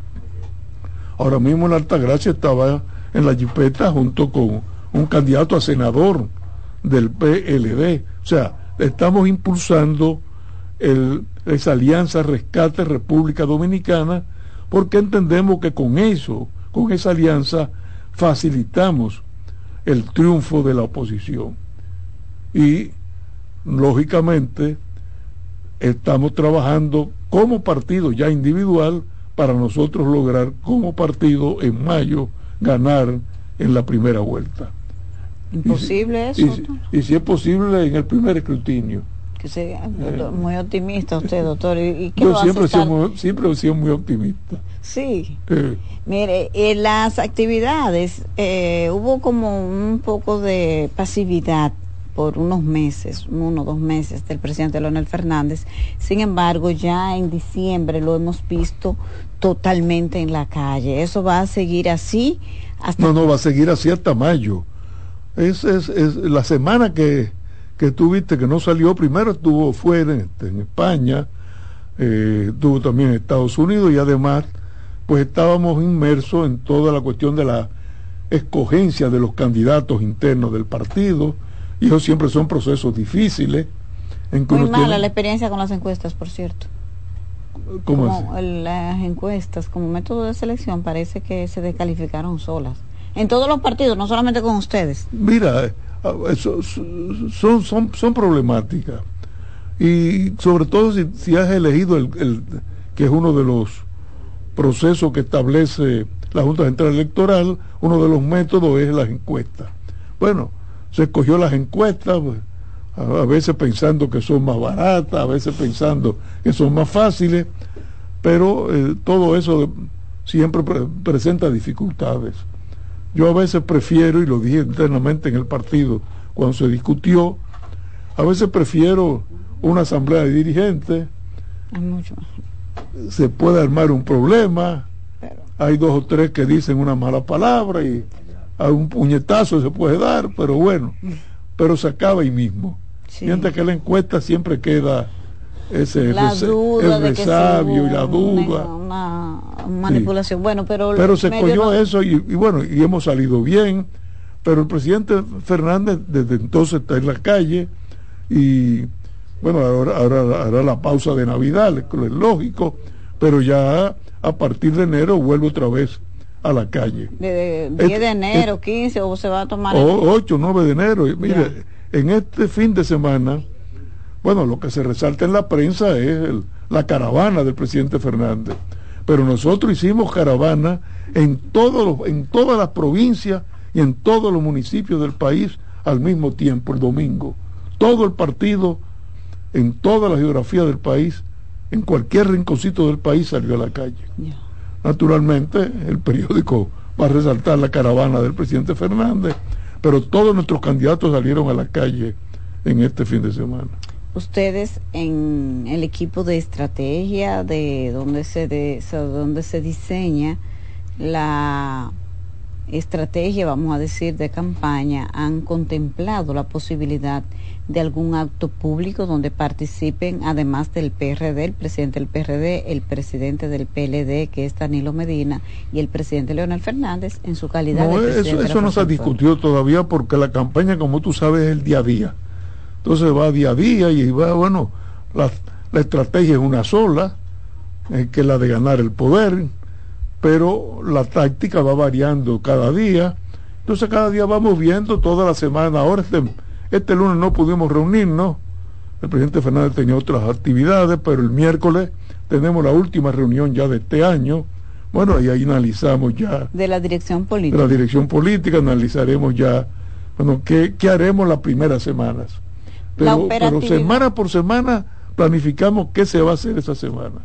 Ahora mismo en Altagracia estaba en la jipeta junto con un candidato a senador del PLD. O sea, estamos impulsando esa alianza Rescate República Dominicana porque entendemos que con eso, con esa alianza, facilitamos el triunfo de la oposición. Y, lógicamente, estamos trabajando como partido ya individual para nosotros lograr como partido en mayo ganar en la primera vuelta. ¿Imposible eso? Y, si es posible en el primer escrutinio. Que sea eh. muy optimista usted, doctor. ¿Y, yo siempre, he sido muy, siempre he sido muy optimista. Sí. Mire, en las actividades eh, hubo como un poco de pasividad por unos meses, uno o dos meses del presidente Leonel Fernández. Sin embargo, ya en diciembre lo hemos visto totalmente en la calle. ¿Eso va a seguir así? Hasta no, no, va a seguir así hasta mayo. Es, es, es la semana que, que tuviste que no salió, primero estuvo fuera en, España, eh, estuvo también en Estados Unidos y además pues estábamos inmersos en toda la cuestión de la escogencia de los candidatos internos del partido y eso siempre son procesos difíciles. En Muy mala la experiencia con las encuestas, por cierto. ¿Cómo como las encuestas como método de selección parece que se descalificaron solas en todos los partidos, no solamente con ustedes. Mira, eh, eso, son, son, son problemáticas. Y sobre todo si, has elegido el, el, que es uno de los procesos que establece la Junta Central Electoral, uno de los métodos es las encuestas. Bueno, se escogió las encuestas, pues, a, veces pensando que son más baratas, a veces pensando que son más fáciles, pero eh, todo eso siempre presenta dificultades. Yo a veces prefiero, y lo dije internamente en el partido cuando se discutió, a veces prefiero una asamblea de dirigentes. Se puede armar un problema, hay dos o tres que dicen una mala palabra y a un puñetazo se puede dar, pero bueno, pero se acaba ahí mismo. Mientras que la encuesta siempre queda ese la duda el resabio y la duda. Una, manipulación. Bueno, pero. Pero se cogió eso y, bueno, y hemos salido bien. Pero el presidente Fernández desde entonces está en la calle y bueno, ahora, ahora hará la pausa de Navidad, es lógico, pero ya a partir de enero vuelve otra vez a la calle. De, 10 de enero, 15 o se va a tomar... 8, 9 de enero. mire, en este fin de semana bueno, lo que se resalta en la prensa es la caravana del presidente Fernández. Pero nosotros hicimos caravana en, en todas las provincias y en todos los municipios del país al mismo tiempo, el domingo. Todo el partido, en toda la geografía del país, en cualquier rinconcito del país salió a la calle. Naturalmente, el periódico va a resaltar la caravana del presidente Fernández, pero todos nuestros candidatos salieron a la calle en este fin de semana. Ustedes en el equipo de estrategia de donde se de, donde se diseña la estrategia, vamos a decir, de campaña, han contemplado la posibilidad de algún acto público donde participen, además del PRD, el presidente del PRD, el presidente del PLD, que es Danilo Medina, y el presidente Leonel Fernández en su calidad no, de presidente Eso, eso no se ha discutido todavía porque la campaña, como tú sabes, es el día a día. Entonces va día a día y va, bueno, la, la estrategia es una sola, eh, que es la de ganar el poder, pero la táctica va variando cada día. Entonces cada día vamos viendo toda la semana. Ahora este este lunes no pudimos reunirnos, el presidente Fernández tenía otras actividades, pero el miércoles tenemos la última reunión ya de este año. Bueno, y ahí analizamos ya. De la dirección política. De la dirección política, analizaremos ya, bueno, qué, qué haremos las primeras semanas. Pero, pero semana por semana planificamos qué se va a hacer esa semana.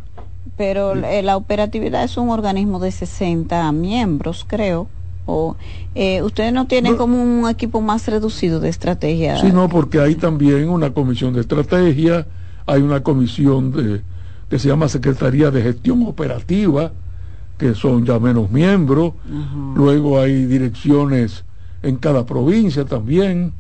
Pero eh, la operatividad es un organismo de 60 miembros, creo eh, ustedes no tienen como un equipo más reducido de estrategia. Sí, no, porque hay también una comisión de estrategia, hay una comisión de, que se llama Secretaría de Gestión Operativa, que son ya menos miembros, luego hay direcciones en cada provincia también,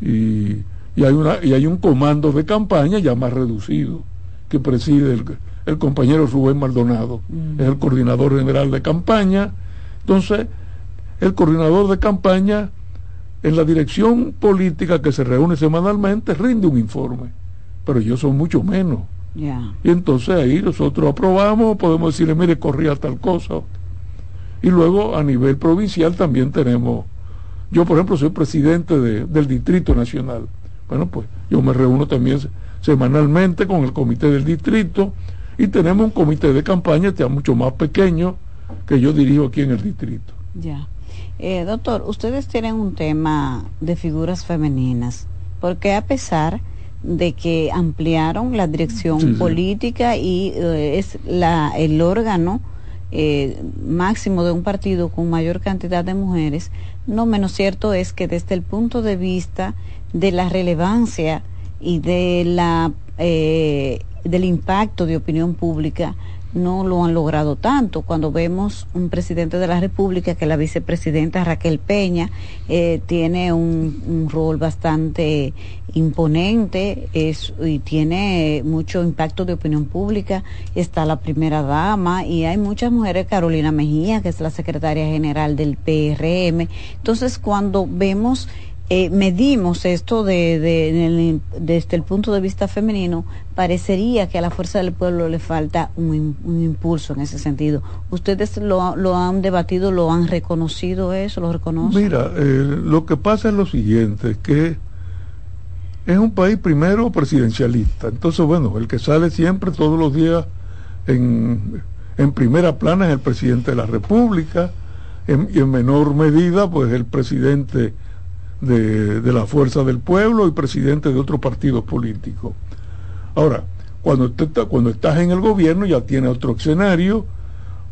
y, hay, una, y hay un comando de campaña ya más reducido, que preside el, compañero Rubén Maldonado, es el coordinador general de campaña, entonces el coordinador de campaña en la dirección política que se reúne semanalmente rinde un informe, pero ellos son mucho menos. Y entonces ahí nosotros aprobamos, podemos decirle, mire, corría tal cosa. Y luego a nivel provincial también tenemos, yo por ejemplo soy presidente del Distrito Nacional. Bueno, pues yo me reúno también semanalmente con el comité del distrito y tenemos un comité de campaña ya mucho más pequeño que yo dirijo aquí en el distrito. Ya. Eh, doctor, ustedes tienen un tema de figuras femeninas, porque a pesar de que ampliaron la dirección política y eh, es la, el órgano eh, máximo de un partido con mayor cantidad de mujeres, no menos cierto es que desde el punto de vista de la relevancia y de la del impacto de opinión pública, no lo han logrado tanto. Cuando vemos un presidente de la República, que la vicepresidenta Raquel Peña eh, tiene un, rol bastante imponente es, y tiene mucho impacto de opinión pública, está la primera dama y hay muchas mujeres, Carolina Mejía, que es la secretaria general del PRM. Entonces, cuando vemos eh, medimos esto de, desde el punto de vista femenino, parecería que a la fuerza del pueblo le falta un, impulso en ese sentido. ¿Ustedes lo, lo, han debatido, lo han reconocido eso, lo reconocen? Mira, eh, lo que pasa es lo siguiente, que es un país primero presidencialista. Entonces, bueno, el que sale siempre todos los días en, en primera plana es el presidente de la República, y en menor medida, pues el presidente de, la fuerza del pueblo y presidente de otro partido político. Ahora, cuando, cuando estás en el gobierno ya tiene otro escenario,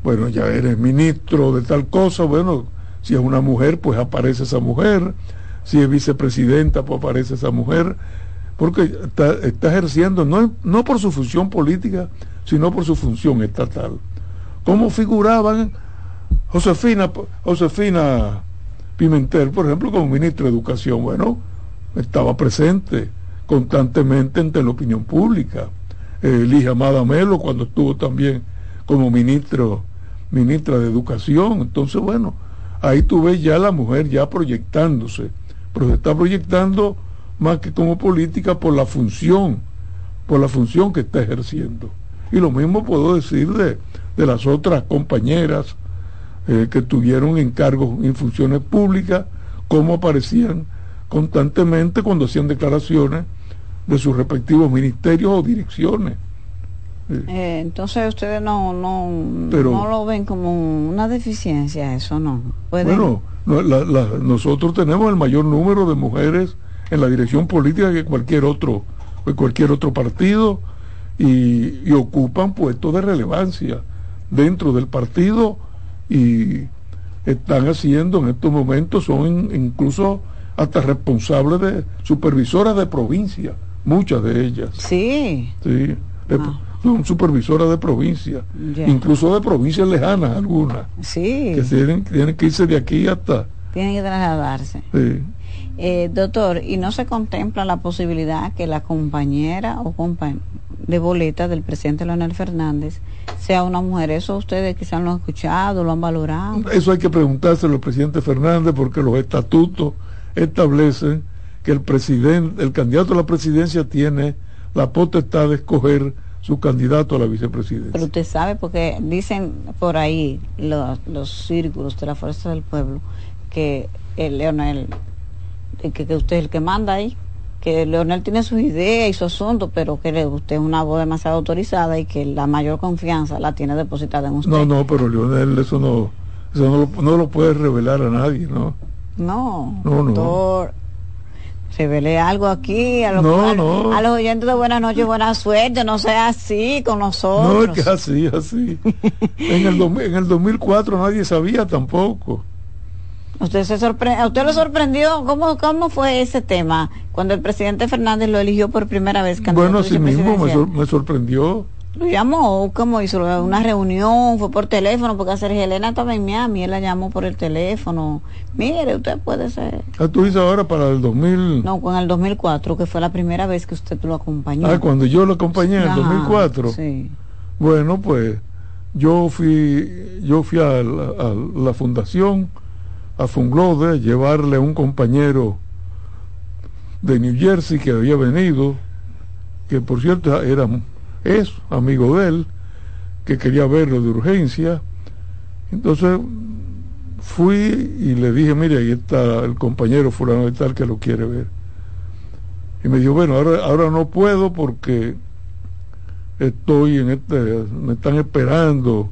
bueno, ya eres ministro de tal cosa, bueno, si es una mujer, pues aparece esa mujer, si es vicepresidenta, pues aparece esa mujer, porque está, está ejerciendo no, no por su función política, sino por su función estatal. ¿Cómo figuraban Josefina, Josefina Pimentel, por ejemplo, como ministro de Educación, bueno, estaba presente constantemente ante la opinión pública. Eh, Amada Melo, cuando estuvo también como ministro, ministra de Educación. Entonces, bueno, ahí tú ves ya la mujer ya proyectándose, pero se está proyectando más que como política por la función, por la función que está ejerciendo. Y lo mismo puedo decir de, de las otras compañeras eh, que tuvieron encargos en funciones públicas, como aparecían constantemente cuando hacían declaraciones de sus respectivos ministerios o direcciones. Eh, entonces ustedes no, no, no lo ven como una deficiencia, eso no. Bueno, nosotros tenemos el mayor número de mujeres en la dirección política que cualquier otro, cualquier otro partido y, y ocupan puestos de relevancia dentro del partido y están haciendo en estos momentos, son incluso hasta responsables de supervisoras de provincia, muchas de ellas. Sí. Sí, ah. son supervisoras de provincia, incluso de provincias lejanas algunas. Sí. Que tienen, tienen que irse de aquí hasta... Tienen que trasladarse. Sí. Eh, doctor, ¿y no se contempla la posibilidad que la compañera o compañera de boleta del presidente Leonel Fernández sea una mujer? Eso ustedes quizás lo han escuchado, lo han valorado. Eso hay que preguntárselo al presidente Fernández porque los estatutos establecen que el presidente, el candidato a la presidencia tiene la potestad de escoger su candidato a la vicepresidencia. Pero usted sabe, porque dicen por ahí los, los círculos de la Fuerza del Pueblo que el Leonel que, que usted es el que manda ahí, que Leonel tiene sus ideas y su asunto, pero que usted es una voz demasiado autorizada y que la mayor confianza la tiene depositada en usted. No, no, pero Leonel eso no, eso no, lo, no lo puede revelar a nadie, ¿no? No, no, doctor, revele algo aquí a los, no, no. a los oyentes de Buenas noches, buena suerte, no sea así con nosotros. No, es que así, así. en, el en el 2004 nadie sabía tampoco. Usted se sorprendió, usted lo sorprendió, ¿Cómo, ¿cómo fue ese tema cuando el presidente Fernández lo eligió por primera vez Bueno, sí mismo me, sorprendió. Lo llamó, ¿cómo hizo? Una reunión, fue por teléfono, porque Sergio Elena estaba en Miami, él la llamó por el teléfono. Mire, usted puede ser. Ah, tú dices ahora para el 2000. No, con el 2004, que fue la primera vez que usted lo acompañó. Ah, cuando yo lo acompañé en el 2004. Sí. Bueno, pues yo fui, yo fui a la fundación a Funglode, llevarle un compañero de New Jersey que había venido, que por cierto era, es amigo de él, que quería verlo de urgencia. Entonces fui y le dije, mire, ahí está el compañero fulano de tal que lo quiere ver. Y me dijo, bueno, ahora, ahora no puedo porque estoy en este, me están esperando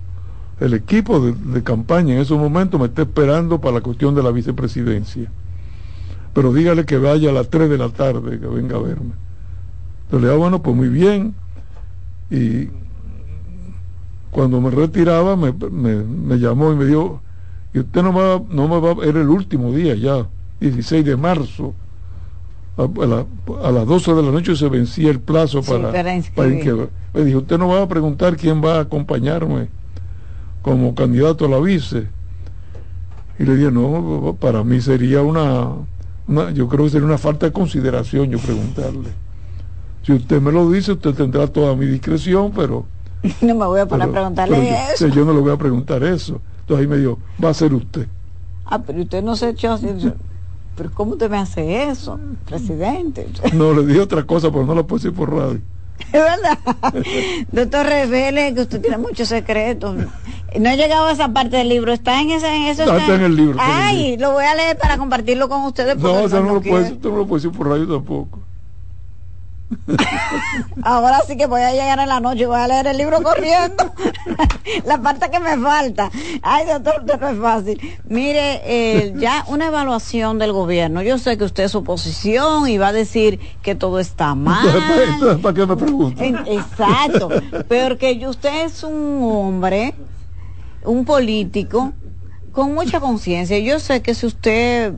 el equipo de, campaña en esos momentos me está esperando para la cuestión de la vicepresidencia. Pero dígale que vaya a las 3 de la tarde, que venga a verme. Entonces le digo, bueno, pues muy bien. Y cuando me retiraba me, me, llamó y me dijo, y usted no, va, no me va a ver el último día ya, 16 de marzo. A, las 12 de la noche se vencía el plazo para, para, Me dijo, usted no va a preguntar quién va a acompañarme como candidato a la vice. Y le dije, no, para mí sería una, yo creo que sería una falta de consideración yo preguntarle. Si usted me lo dice, usted tendrá toda mi discreción, pero... No me voy a poner a preguntarle eso. Yo, no le voy a preguntar eso. Entonces ahí me dijo, va a ser usted. Ah, pero usted no se echó así. Pero ¿cómo usted me hace eso, presidente? No, le dije otra cosa, pero no la puedo decir por radio. Es verdad. Doctor, revele que usted tiene muchos secretos. No he llegado a esa parte del libro. ¿Está en, ese, en eso? Está, en el libro. Ay, lo voy a leer para compartirlo con ustedes. No, o sea, no, lo puede, no lo puede decir por radio tampoco. Ahora sí que voy a llegar en la noche, voy a leer el libro corriendo. la parte que me falta. Ay, doctor, no es fácil. Mire, eh, ya una evaluación del gobierno. Yo sé que usted es oposición y va a decir que todo está mal. ¿para qué me pregunta? Exacto. Pero que usted es un hombre, un político, con mucha conciencia. Yo sé que si usted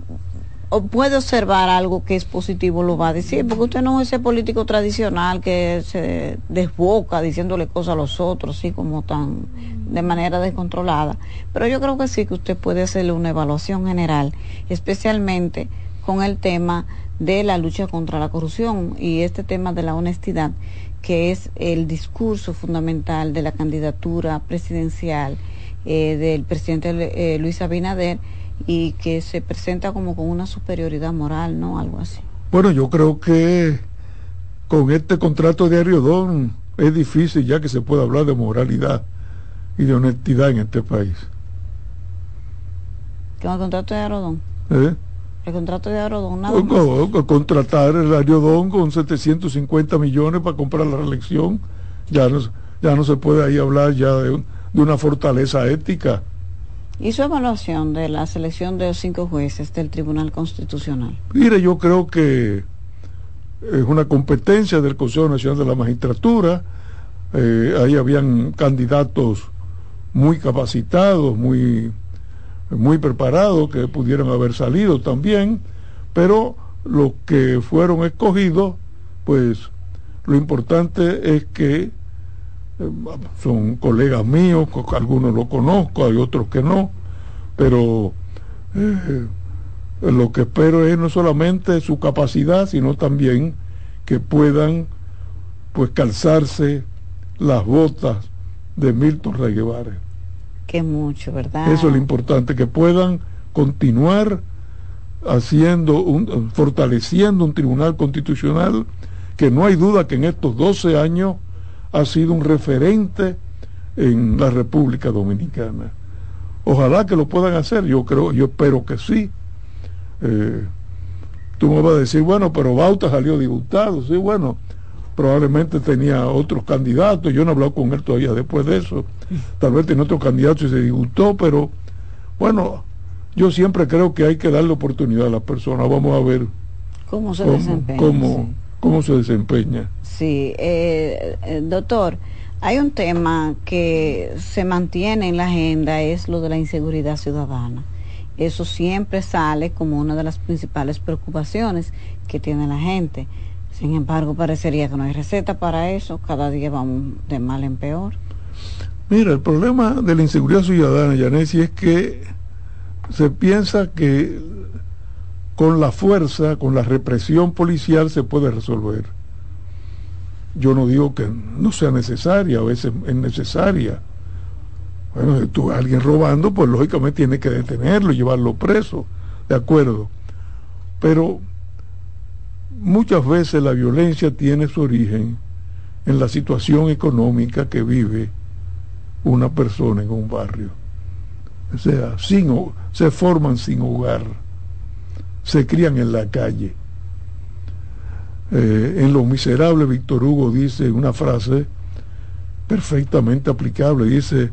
puede observar algo que es positivo, lo va a decir, porque usted no es ese político tradicional que se desboca diciéndole cosas a los otros, así como tan de manera descontrolada. Pero yo creo que sí que usted puede hacerle una evaluación general, especialmente con el tema de la lucha contra la corrupción y este tema de la honestidad, que es el discurso fundamental de la candidatura presidencial eh, del presidente eh, Luis Abinader y que se presenta como con una superioridad moral, ¿no? Algo así. Bueno, yo creo que con este contrato de Ariodón es difícil ya que se pueda hablar de moralidad y de honestidad en este país. ¿Con el contrato de Ariodón? ¿Eh? El contrato de Ariodón, nada más. contratar el Ariodón con 750 millones para comprar la reelección, ya no, ya no se puede ahí hablar ya de, de una fortaleza ética ¿Y su evaluación de la selección de los cinco jueces del Tribunal Constitucional? Mire, yo creo que es una competencia del Consejo Nacional de la Magistratura. Eh, ahí habían candidatos muy capacitados, muy, muy preparados que pudieran haber salido también, pero los que fueron escogidos, pues lo importante es que son colegas míos, algunos lo conozco, hay otros que no, pero eh, lo que espero es no solamente su capacidad, sino también que puedan pues calzarse las botas de Milton Rey Guevara. Que mucho, ¿verdad? Eso es lo importante, que puedan continuar haciendo un, fortaleciendo un tribunal constitucional que no hay duda que en estos 12 años ha sido un referente en la República Dominicana. Ojalá que lo puedan hacer, yo creo, yo espero que sí. Eh, tú me vas a decir, bueno, pero Bauta salió diputado, sí, bueno, probablemente tenía otros candidatos, yo no he hablado con él todavía después de eso, tal vez tenía otros candidatos y se disgustó, pero bueno, yo siempre creo que hay que darle oportunidad a las personas, vamos a ver cómo se desempeña. Cómo, se desempeña. Sí, eh, eh, doctor, hay un tema que se mantiene en la agenda, es lo de la inseguridad ciudadana eso siempre sale como una de las principales preocupaciones que tiene la gente. Sin embargo, parecería que no hay receta para eso, cada día vamos de mal en peor. Mira, el problema de la inseguridad ciudadana, Yanesi, es que se piensa que con la fuerza, con la represión policial se puede resolver. Yo no digo que no sea necesaria, a veces es necesaria, bueno, tú alguien robando, pues lógicamente tiene que detenerlo, llevarlo preso, de acuerdo. Pero muchas veces la violencia tiene su origen en la situación económica que vive una persona en un barrio. O sea, sin, se forman sin hogar, se crían en la calle. Eh, en Lo Miserable, Víctor Hugo dice una frase perfectamente aplicable, dice,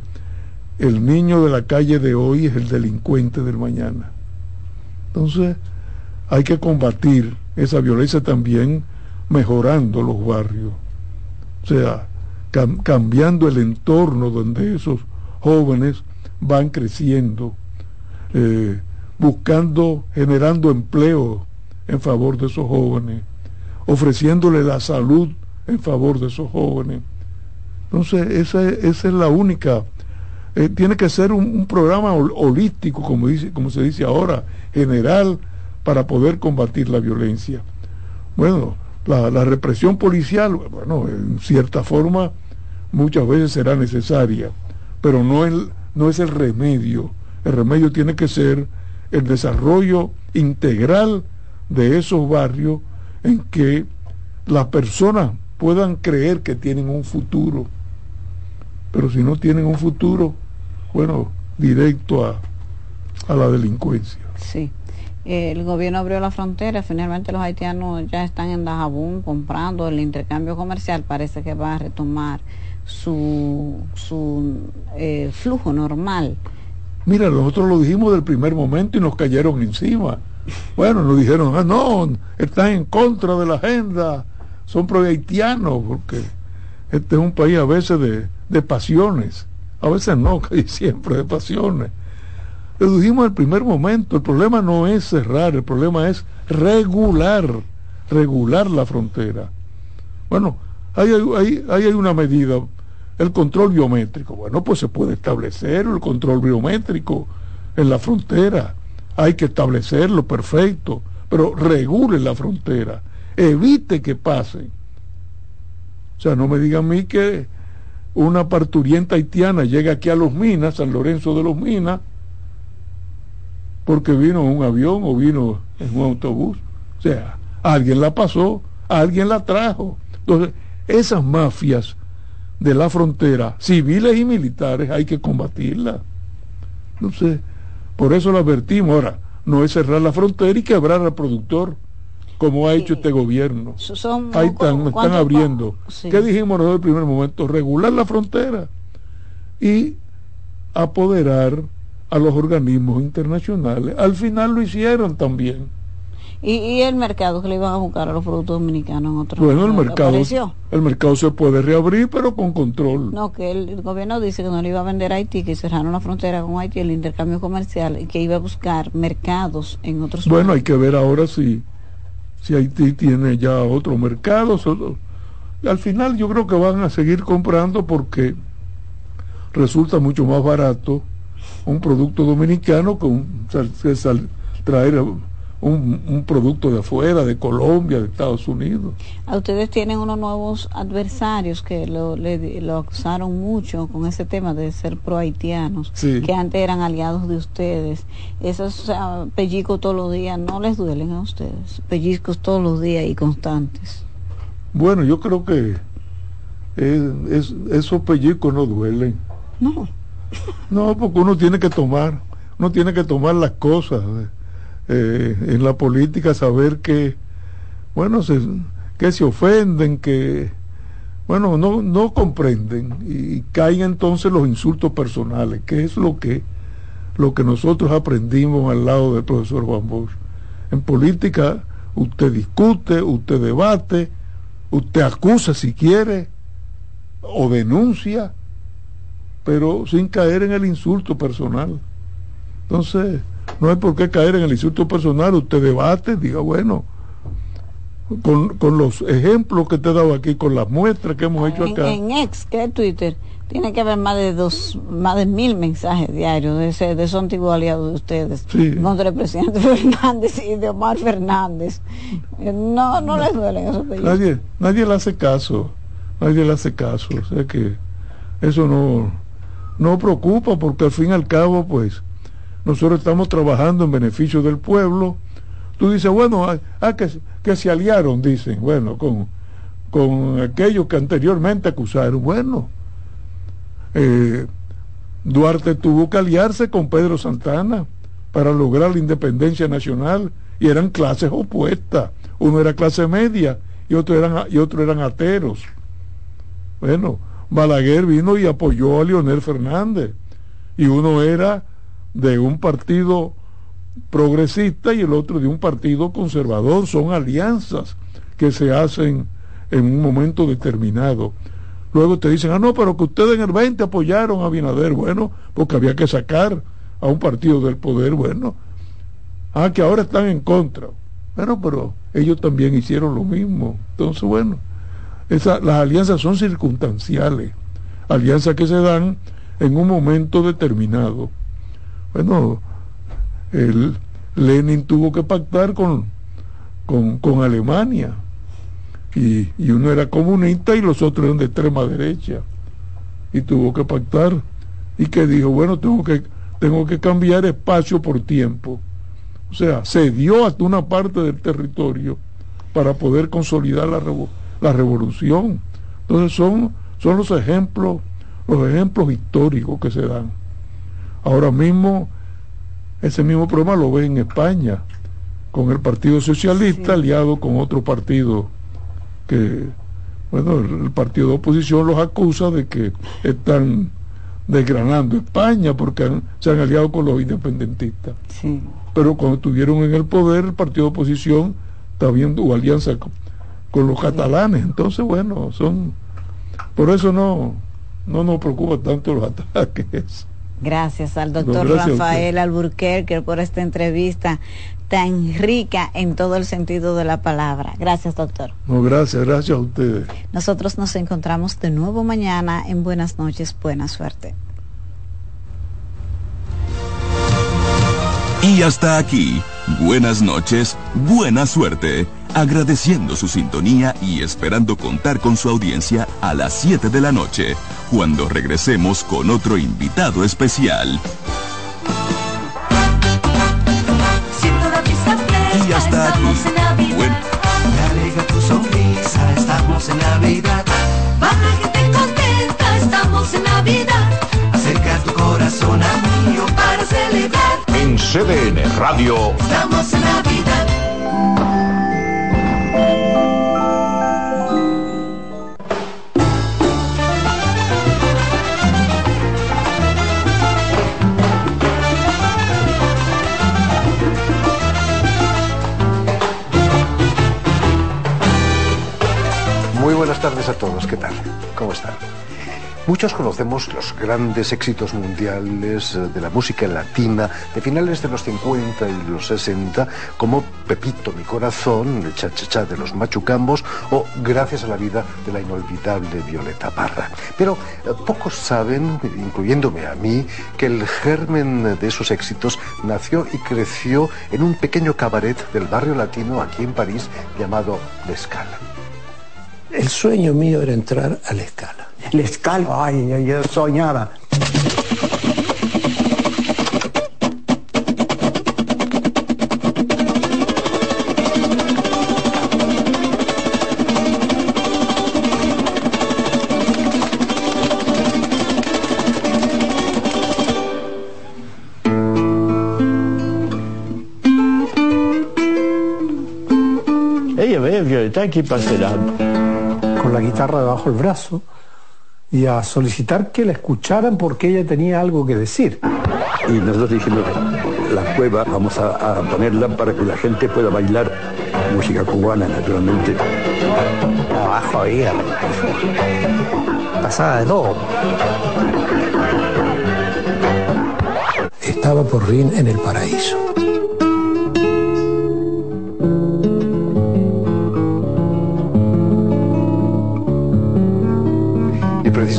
el niño de la calle de hoy es el delincuente del mañana. Entonces, hay que combatir esa violencia también mejorando los barrios. O sea, cambiando el entorno donde esos jóvenes van creciendo, eh, buscando, generando empleo en favor de esos jóvenes, ofreciéndole la salud en favor de esos jóvenes. Entonces, esa, esa es la única eh, tiene que ser un, programa holístico, como, dice, como se dice ahora, general, para poder combatir la violencia. Bueno, la, represión policial, bueno, en cierta forma, muchas veces será necesaria, pero no, el, no es el remedio. El remedio tiene que ser el desarrollo integral de esos barrios en que las personas puedan creer que tienen un futuro. Pero si no tienen un futuro, bueno, directo a, a la delincuencia. Sí. El gobierno abrió la frontera, finalmente los haitianos ya están en Dajabón comprando, el intercambio comercial parece que va a retomar su, su eh, flujo normal. Mira, nosotros lo dijimos del primer momento y nos cayeron encima. Bueno, nos dijeron, ah, no, están en contra de la agenda, son pro haitianos, porque este es un país a veces de, de pasiones a veces no, casi siempre de pasiones. Lo dijimos el primer momento, el problema no es cerrar, el problema es regular, regular la frontera. Bueno, ahí hay, hay, una medida, el control biométrico. Bueno, pues se puede establecer el control biométrico en la frontera. Hay que establecerlo, perfecto, pero regule la frontera, evite que pasen. O sea, no me digan a mí que una parturienta haitiana llega aquí a Los Minas, San Lorenzo de Los Minas, porque vino en un avión o vino en un autobús. O sea, alguien la pasó, alguien la trajo. Entonces, esas mafias de la frontera, civiles y militares, hay que combatirlas. Entonces, por eso lo advertimos. Ahora, no es cerrar la frontera y quebrar al productor como ha hecho este gobierno. Ahí están, están abriendo. ¿Qué dijimos nosotros en el primer momento? Regular la frontera y apoderar a los organismos internacionales. Al final lo hicieron también. ¿Y, el mercado que le iban a buscar a los productos dominicanos en otro Bueno, el mercado, el mercado se puede reabrir, pero con control. No, que el, gobierno dice que no le iba a vender a Haití, que cerraron la frontera con Haití, el intercambio comercial, y que iba a buscar mercados en otros Bueno, hay que ver ahora si, si Haití tiene ya otro mercado. Al final yo creo que van a seguir comprando porque resulta mucho más barato un producto dominicano que, un, traer un, producto de afuera, de Colombia, de Estados Unidos. A ustedes tienen unos nuevos adversarios que lo, lo acusaron mucho con ese tema de ser pro-haitianos, que antes eran aliados de ustedes. Esos pellizcos todos los días no les duelen a ustedes, pellizcos todos los días y constantes. Bueno, yo creo que esos pellizcos no duelen. No. No, porque uno tiene que tomar, uno tiene que tomar las cosas. Eh, en la política saber que, bueno, se, que se ofenden, que, bueno, no, no comprenden y caen entonces los insultos personales, que es lo que, lo que nosotros aprendimos al lado del profesor Juan Bosch. En política usted discute, usted debate, usted acusa si quiere o denuncia, pero sin caer en el insulto personal. Entonces, no hay por qué caer en el insulto personal, usted debate, diga, bueno, con, los ejemplos que te he dado aquí, con las muestras que hemos hecho acá. En, ex, que es Twitter, tiene que haber más de dos, más de mil mensajes diarios de ese, de esos antiguos aliados de ustedes, contra el presidente Fernández y de Omar Fernández. Eh, no, no les duele eso. Nadie, nadie le hace caso, nadie le hace caso, o sea que eso no, no preocupa porque al fin y al cabo, pues, nosotros estamos trabajando en beneficio del pueblo. Tú dices, bueno, ah, ah que, se aliaron, dicen, bueno, con, con aquellos que anteriormente acusaron. Bueno, eh, Duarte tuvo que aliarse con Pedro Santana para lograr la independencia nacional y eran clases opuestas. Uno era clase media y otro eran, y otro eran ateros. Bueno, Balaguer vino y apoyó a Leonel Fernández y uno era de un partido progresista y el otro de un partido conservador. Son alianzas que se hacen en un momento determinado. Luego te dicen, ah, no, pero que ustedes en el 20 apoyaron a Binader. Bueno, porque había que sacar a un partido del poder. Bueno, ah, que ahora están en contra. Bueno, pero ellos también hicieron lo mismo. Entonces, bueno, esa, las alianzas son circunstanciales. Alianzas que se dan en un momento determinado. Bueno, Lenin tuvo que pactar con, con, Alemania. Y, uno era comunista y los otros eran de extrema derecha. Y tuvo que pactar. Y que dijo, bueno, tengo que, tengo que cambiar espacio por tiempo. O sea, cedió hasta una parte del territorio para poder consolidar la, la revolución. Entonces son, son los ejemplos, los ejemplos históricos que se dan. Ahora mismo, ese mismo problema lo ve en España, con el Partido Socialista aliado con otro partido que, bueno, el, partido de oposición los acusa de que están desgranando España porque se han aliado con los independentistas. Pero cuando estuvieron en el poder, el partido de oposición está viendo alianza con, con los catalanes. Entonces, bueno, son... Por eso no, no nos preocupa tanto los ataques. Gracias al doctor Rafael Alburquerque por esta entrevista tan rica en todo el sentido de la palabra. Gracias, doctor. No, gracias, gracias a ustedes. Nosotros nos encontramos de nuevo mañana en Buenas noches, buena suerte. Y hasta aquí, buenas noches, buena suerte, agradeciendo su sintonía y esperando contar con su audiencia a las 7 de la noche cuando regresemos con otro invitado especial. Y hasta aquí. Bueno. Me alegra tu sonrisa, estamos en Navidad. Para gente contenta, estamos en Navidad. Acerca tu corazón a mío para celebrar. En CDN Radio. Estamos en Navidad. Tardes a todos, ¿qué tal? ¿Cómo están? Muchos conocemos los grandes éxitos mundiales eh, de la música latina de finales de los 50 y los 60, como Pepito, mi corazón, el cha-cha-cha de los machucambos o Gracias a la vida de la inolvidable Violeta Parra. Pero eh, pocos saben, incluyéndome a mí, que el germen de esos éxitos nació y creció en un pequeño cabaret del barrio latino aquí en París llamado La Scala. El sueño mío era entrar a la escala. La escala, ay, yo soñaba. Ella ve, Violeta, ¿qué pasará? Con la guitarra debajo del brazo y a solicitar que la escucharan porque ella tenía algo que decir. Y nosotros dijimos, la cueva vamos a, a ponerla para que la gente pueda bailar música cubana, naturalmente. Abajo había. Pasaba de todo. Estaba por fin en el paraíso.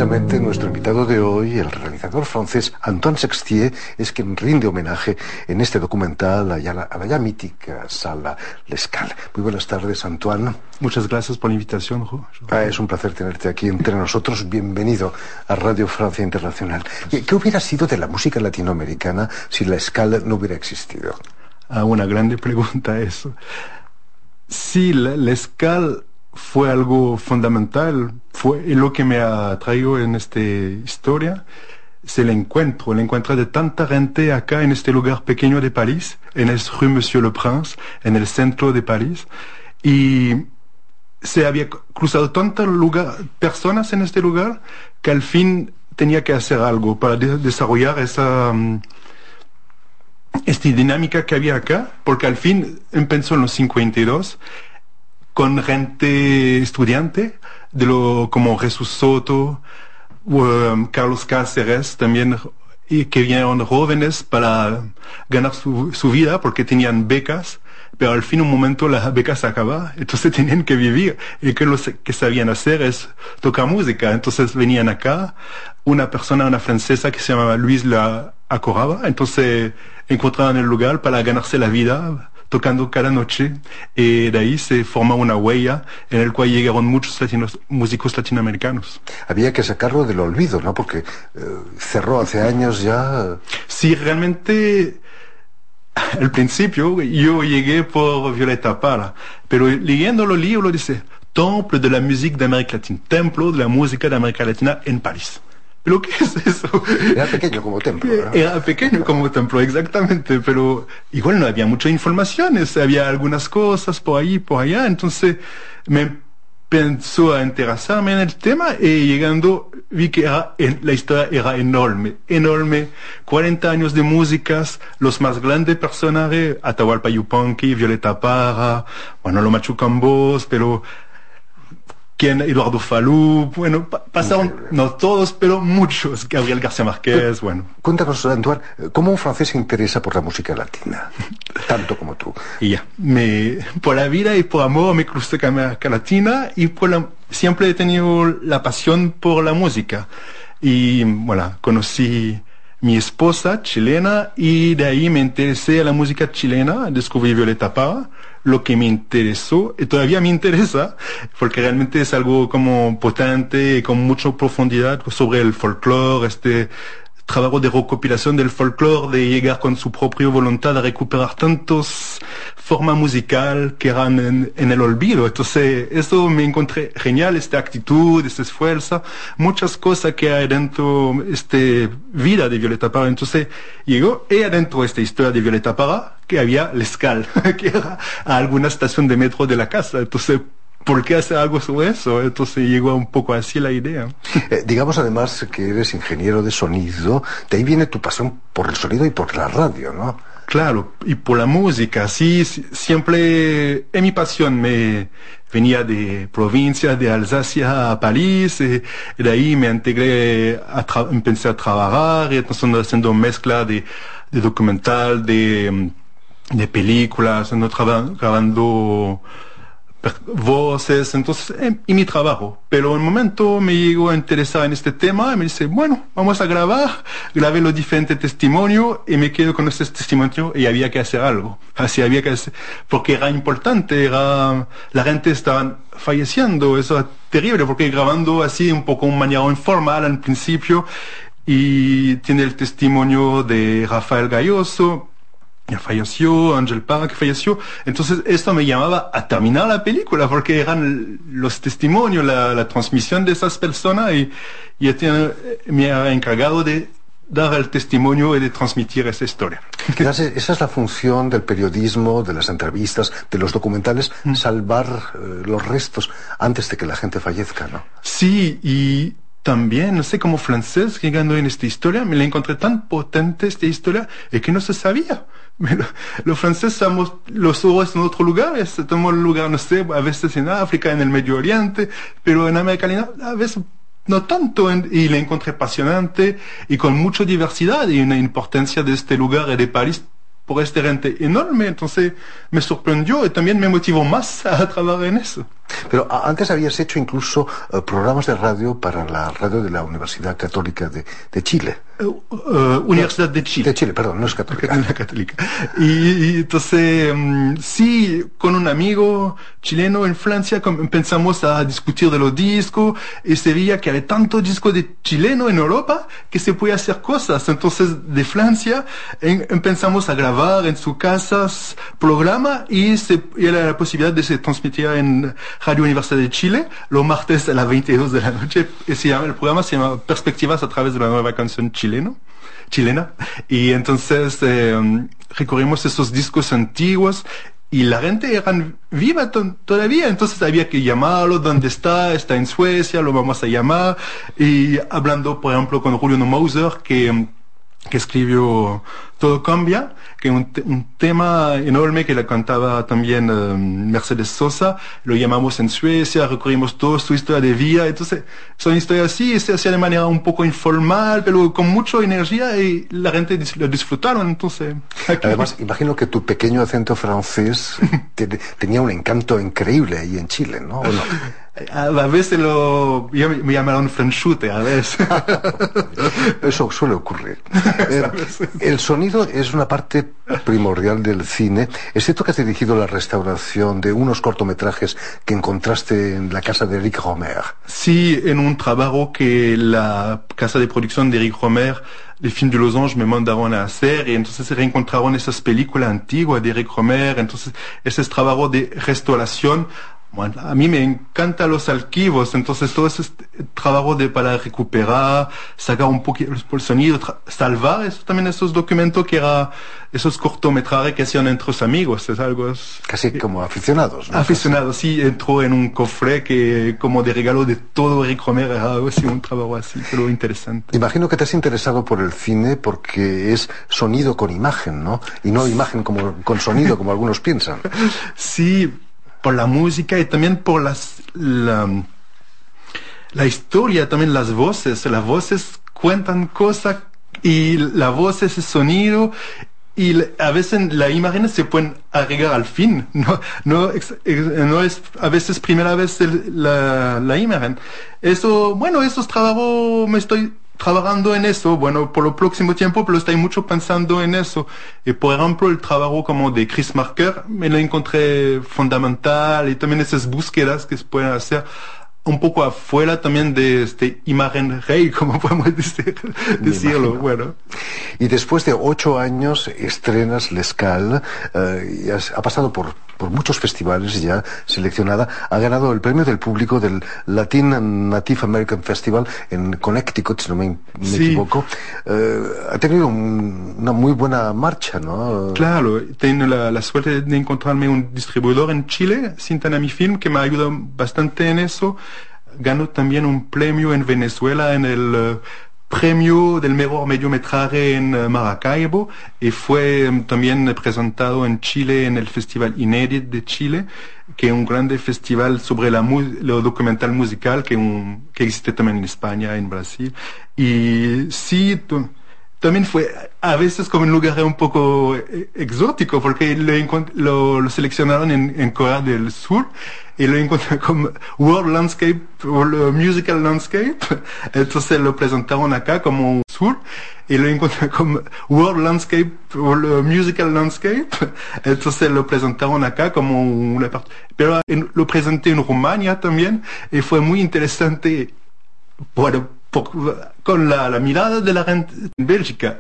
Precisamente nuestro invitado de hoy, el realizador francés Antoine Sextier, es quien rinde homenaje en este documental a, la, a la ya mítica sala Lescal. Muy buenas tardes, Antoine. Muchas gracias por la invitación, Jo. Ah, es un placer tenerte aquí entre nosotros. Bienvenido a Radio Francia Internacional. ¿Qué, hubiera sido de la música latinoamericana si la escala no hubiera existido? Ah, una grande pregunta eso. Sí, la, la escala fue algo fundamental, fue lo que me ha traído en esta historia, es el encuentro, el encuentro de tanta gente acá en este lugar pequeño de París, en el Rue Monsieur le Prince, en el centro de París, y se había cruzado tantas personas en este lugar que al fin tenía que hacer algo para de desarrollar esa... Um, esta dinámica que había acá, porque al fin empezó en los 52 con gente estudiante, de lo, como Jesús Soto, um, Carlos Cáceres, también, y que vinieron jóvenes para ganar su, vida porque tenían becas, pero al fin un momento las becas se acababan, entonces tenían que vivir, y que lo que sabían hacer es tocar música, entonces venían acá, una persona, una francesa que se llamaba Luis la Acoraba, entonces encontraban el lugar para ganarse la vida, tocando cada noche y de ahí se forma una huella en el cual llegaron muchos latinos, músicos latinoamericanos. Había que sacarlo del olvido, ¿no? Porque eh, cerró hace años ya. Sí, realmente al principio yo llegué por Violeta Parra, pero leyendo los libros dice Temple de la musique d'Amérique latine, Templo de la música de América Latina en París. ¿Pero qué es eso? Era pequeño como templo. ¿no? Era pequeño como templo, exactamente, pero igual no había mucha informaciones, había algunas cosas por ahí, por allá, entonces me pensó a interesarme en el tema y llegando vi que era, la historia era enorme, enorme, 40 años de músicas, los más grandes personajes, Atahualpa Yupanqui, Violeta Parra, bueno, lo Machucambos, pero quien Eduardo Falú, bueno, pa pasaron, no todos, pero muchos, Gabriel García Márquez, bueno. Cuéntanos, Antoine, ¿cómo un francés se interesa por la música latina? Tanto como tú. Y ya, me, por la vida y por amor me crucé con América Latina y por la, siempre he tenido la pasión por la música. Y, bueno, conocí mi esposa chilena y de ahí me interesé a la música chilena, descubrí Violeta Parra, lo que me interesó y todavía me interesa porque realmente es algo como potente y con mucha profundidad sobre el folclore, este trabajo de recopilación del folclore, de llegar con su propia voluntad a recuperar tantos formas musical que eran en, el olvido. Entonces, eso me encontré genial, esta actitud, este esfuerzo, muchas cosas que hay dentro este vida de Violeta Parra. Entonces, llegó y adentro esta historia de Violeta Parra, que había Lescal, que era a alguna estación de metro de la casa. Entonces, ¿por qué hacer algo sobre eso? Entonces llegó un poco así la idea. Eh, digamos además que eres ingeniero de sonido, de ahí viene tu pasión por el sonido y por la radio, ¿no? Claro, y por la música, sí, siempre es mi pasión, me venía de provincia, de Alsacia a París, y, de ahí me integré, a empecé a trabajar, y entonces haciendo mezcla de, de documental, de, de películas, grabando voces, entonces, eh, y mi trabajo. Pero en un momento me llegó a interesar en este tema y me dice, bueno, vamos a grabar, grabé los diferentes testimonios y me quedo con este testimonio y había que hacer algo. Así había que hacer, porque era importante, era, la gente estaba falleciendo, eso es terrible, porque grabando así un poco un manera informal al principio y tiene el testimonio de Rafael Galloso, ya falleció, Angel Park falleció. Entonces esto me llamaba a terminar la película porque eran los testimonios, la, la transmisión de esas personas y, y me ha encargado de dar el testimonio y de transmitir esa historia. Quizás esa es la función del periodismo, de las entrevistas, de los documentales, salvar eh, los restos antes de que la gente fallezca, ¿no? Sí, y también, no sé, como francés, llegando en esta historia, me la encontré tan potente esta historia y que no se sabía. Los franceses estamos los ojos en otro lugar, estamos el lugar, no sé, a veces en África, en el Medio Oriente, pero en América Latina a veces no tanto, y la encontré apasionante y con mucha diversidad y una importancia de este lugar y de París por este gente enorme, entonces me sorprendió y también me motivó más a trabajar en eso. Pero antes habías hecho incluso eh, programas de radio para la radio de la Universidad Católica de Chile. Eh, Universidad de Chile. De Chile, perdón, no es católica. católica. Y, entonces, mm, sí, con un amigo chileno en Francia pensamos a discutir de los discos y se veía que había tanto disco de chileno en Europa que se puede hacer cosas. Entonces, de Francia empezamos a grabar en sus casas programa y, se, y era la posibilidad de se transmitir en Radio Universidad de Chile, los martes a las 22 de la noche. Se llama, el programa se llama Perspectivas a través de la nueva canción chileno, chilena. Y entonces eh, recorrimos esos discos antiguos y la gente era viva todavía, entonces había que llamarlo, ¿dónde está? Está en Suecia, lo vamos a llamar. Y hablando, por ejemplo, con Julio Mauser, que que escribió Todo Cambia, que es un, tema enorme que le cantaba también eh, Mercedes Sosa, lo llamamos en Suecia, recorrimos toda su historia de vida, entonces son historias así, se hacía de manera un poco informal, pero con mucha energía y la gente lo disfrutaron, entonces... Además, imagino que tu pequeño acento francés tenía un encanto increíble ahí en Chile, ¿no? A veces lo, me llamaron franchute, a veces. Eso suele ocurrir. Eh, el sonido es una parte primordial del cine. Es cierto que has dirigido la restauración de unos cortometrajes que encontraste en la casa de Eric Romer. Sí, en un trabajo que la casa de producción de Eric Romer de Film de los Anges me mandaron a hacer y entonces se reencontraron esas películas antiguas de Eric Romer, entonces ese trabajo de restauración bueno, a mí me encantan los archivos, entonces todo ese trabajo de para recuperar, sacar un poquito el sonido, salvar eso, también esos documentos que era esos cortometrajes que hacían entre los amigos, es algo casi como aficionados. ¿no? Aficionados, sí, entró en un cofre que como de regalo de todo Eric Romer era así un trabajo así, pero interesante. Imagino que te has interesado por el cine porque es sonido con imagen, ¿no? Y no imagen como con sonido como algunos piensan. Sí, por la música y también por las, la, historia, también las voces. Las voces cuentan cosas y la voz es el sonido y a veces las imágenes se pueden agregar al fin. No, no, no es a veces primera vez la, la imagen. Eso, bueno, esos trabajos me estoy trabajando en eso, bueno, por lo próximo tiempo, pero estoy mucho pensando en eso. Y por ejemplo, el trabajo como de Chris Marker me lo encontré fundamental y también esas búsquedas que se pueden hacer un poco afuera también de este imagen rey, como podemos decir, decirlo. Bueno. Y después de ocho años estrenas Lescal, eh, y ha pasado por por muchos festivales ya seleccionada, ha ganado el premio del público del Latin Native American Festival en Connecticut, si no me, me Sí. equivoco. Eh, ha tenido un- una muy buena marcha, ¿no? Claro, tengo la, la suerte de encontrarme un distribuidor en Chile, Sintanami Film, que me ayuda bastante en eso. Ganó también un premio en Venezuela en el eh, premio del mejor mediometraje en eh, Maracaibo y fue eh, también presentado en Chile en el Festival Inédit de Chile, que es un grande festival sobre la mu- lo documental musical que, que existe también en España, en Brasil. Y sí, también fue a veces como un lugar un poco eh, exótico porque lo, lo, lo seleccionaron en, Corea del Sur y lo encontraron como World Landscape World Musical Landscape. Entonces lo presentaron acá como sur y lo encontraron como World Landscape World Musical Landscape. Entonces lo presentaron acá como una parte pero lo presenté en Rumania también y fue muy interesante bueno, con la, la mirada de la gente en Bélgica.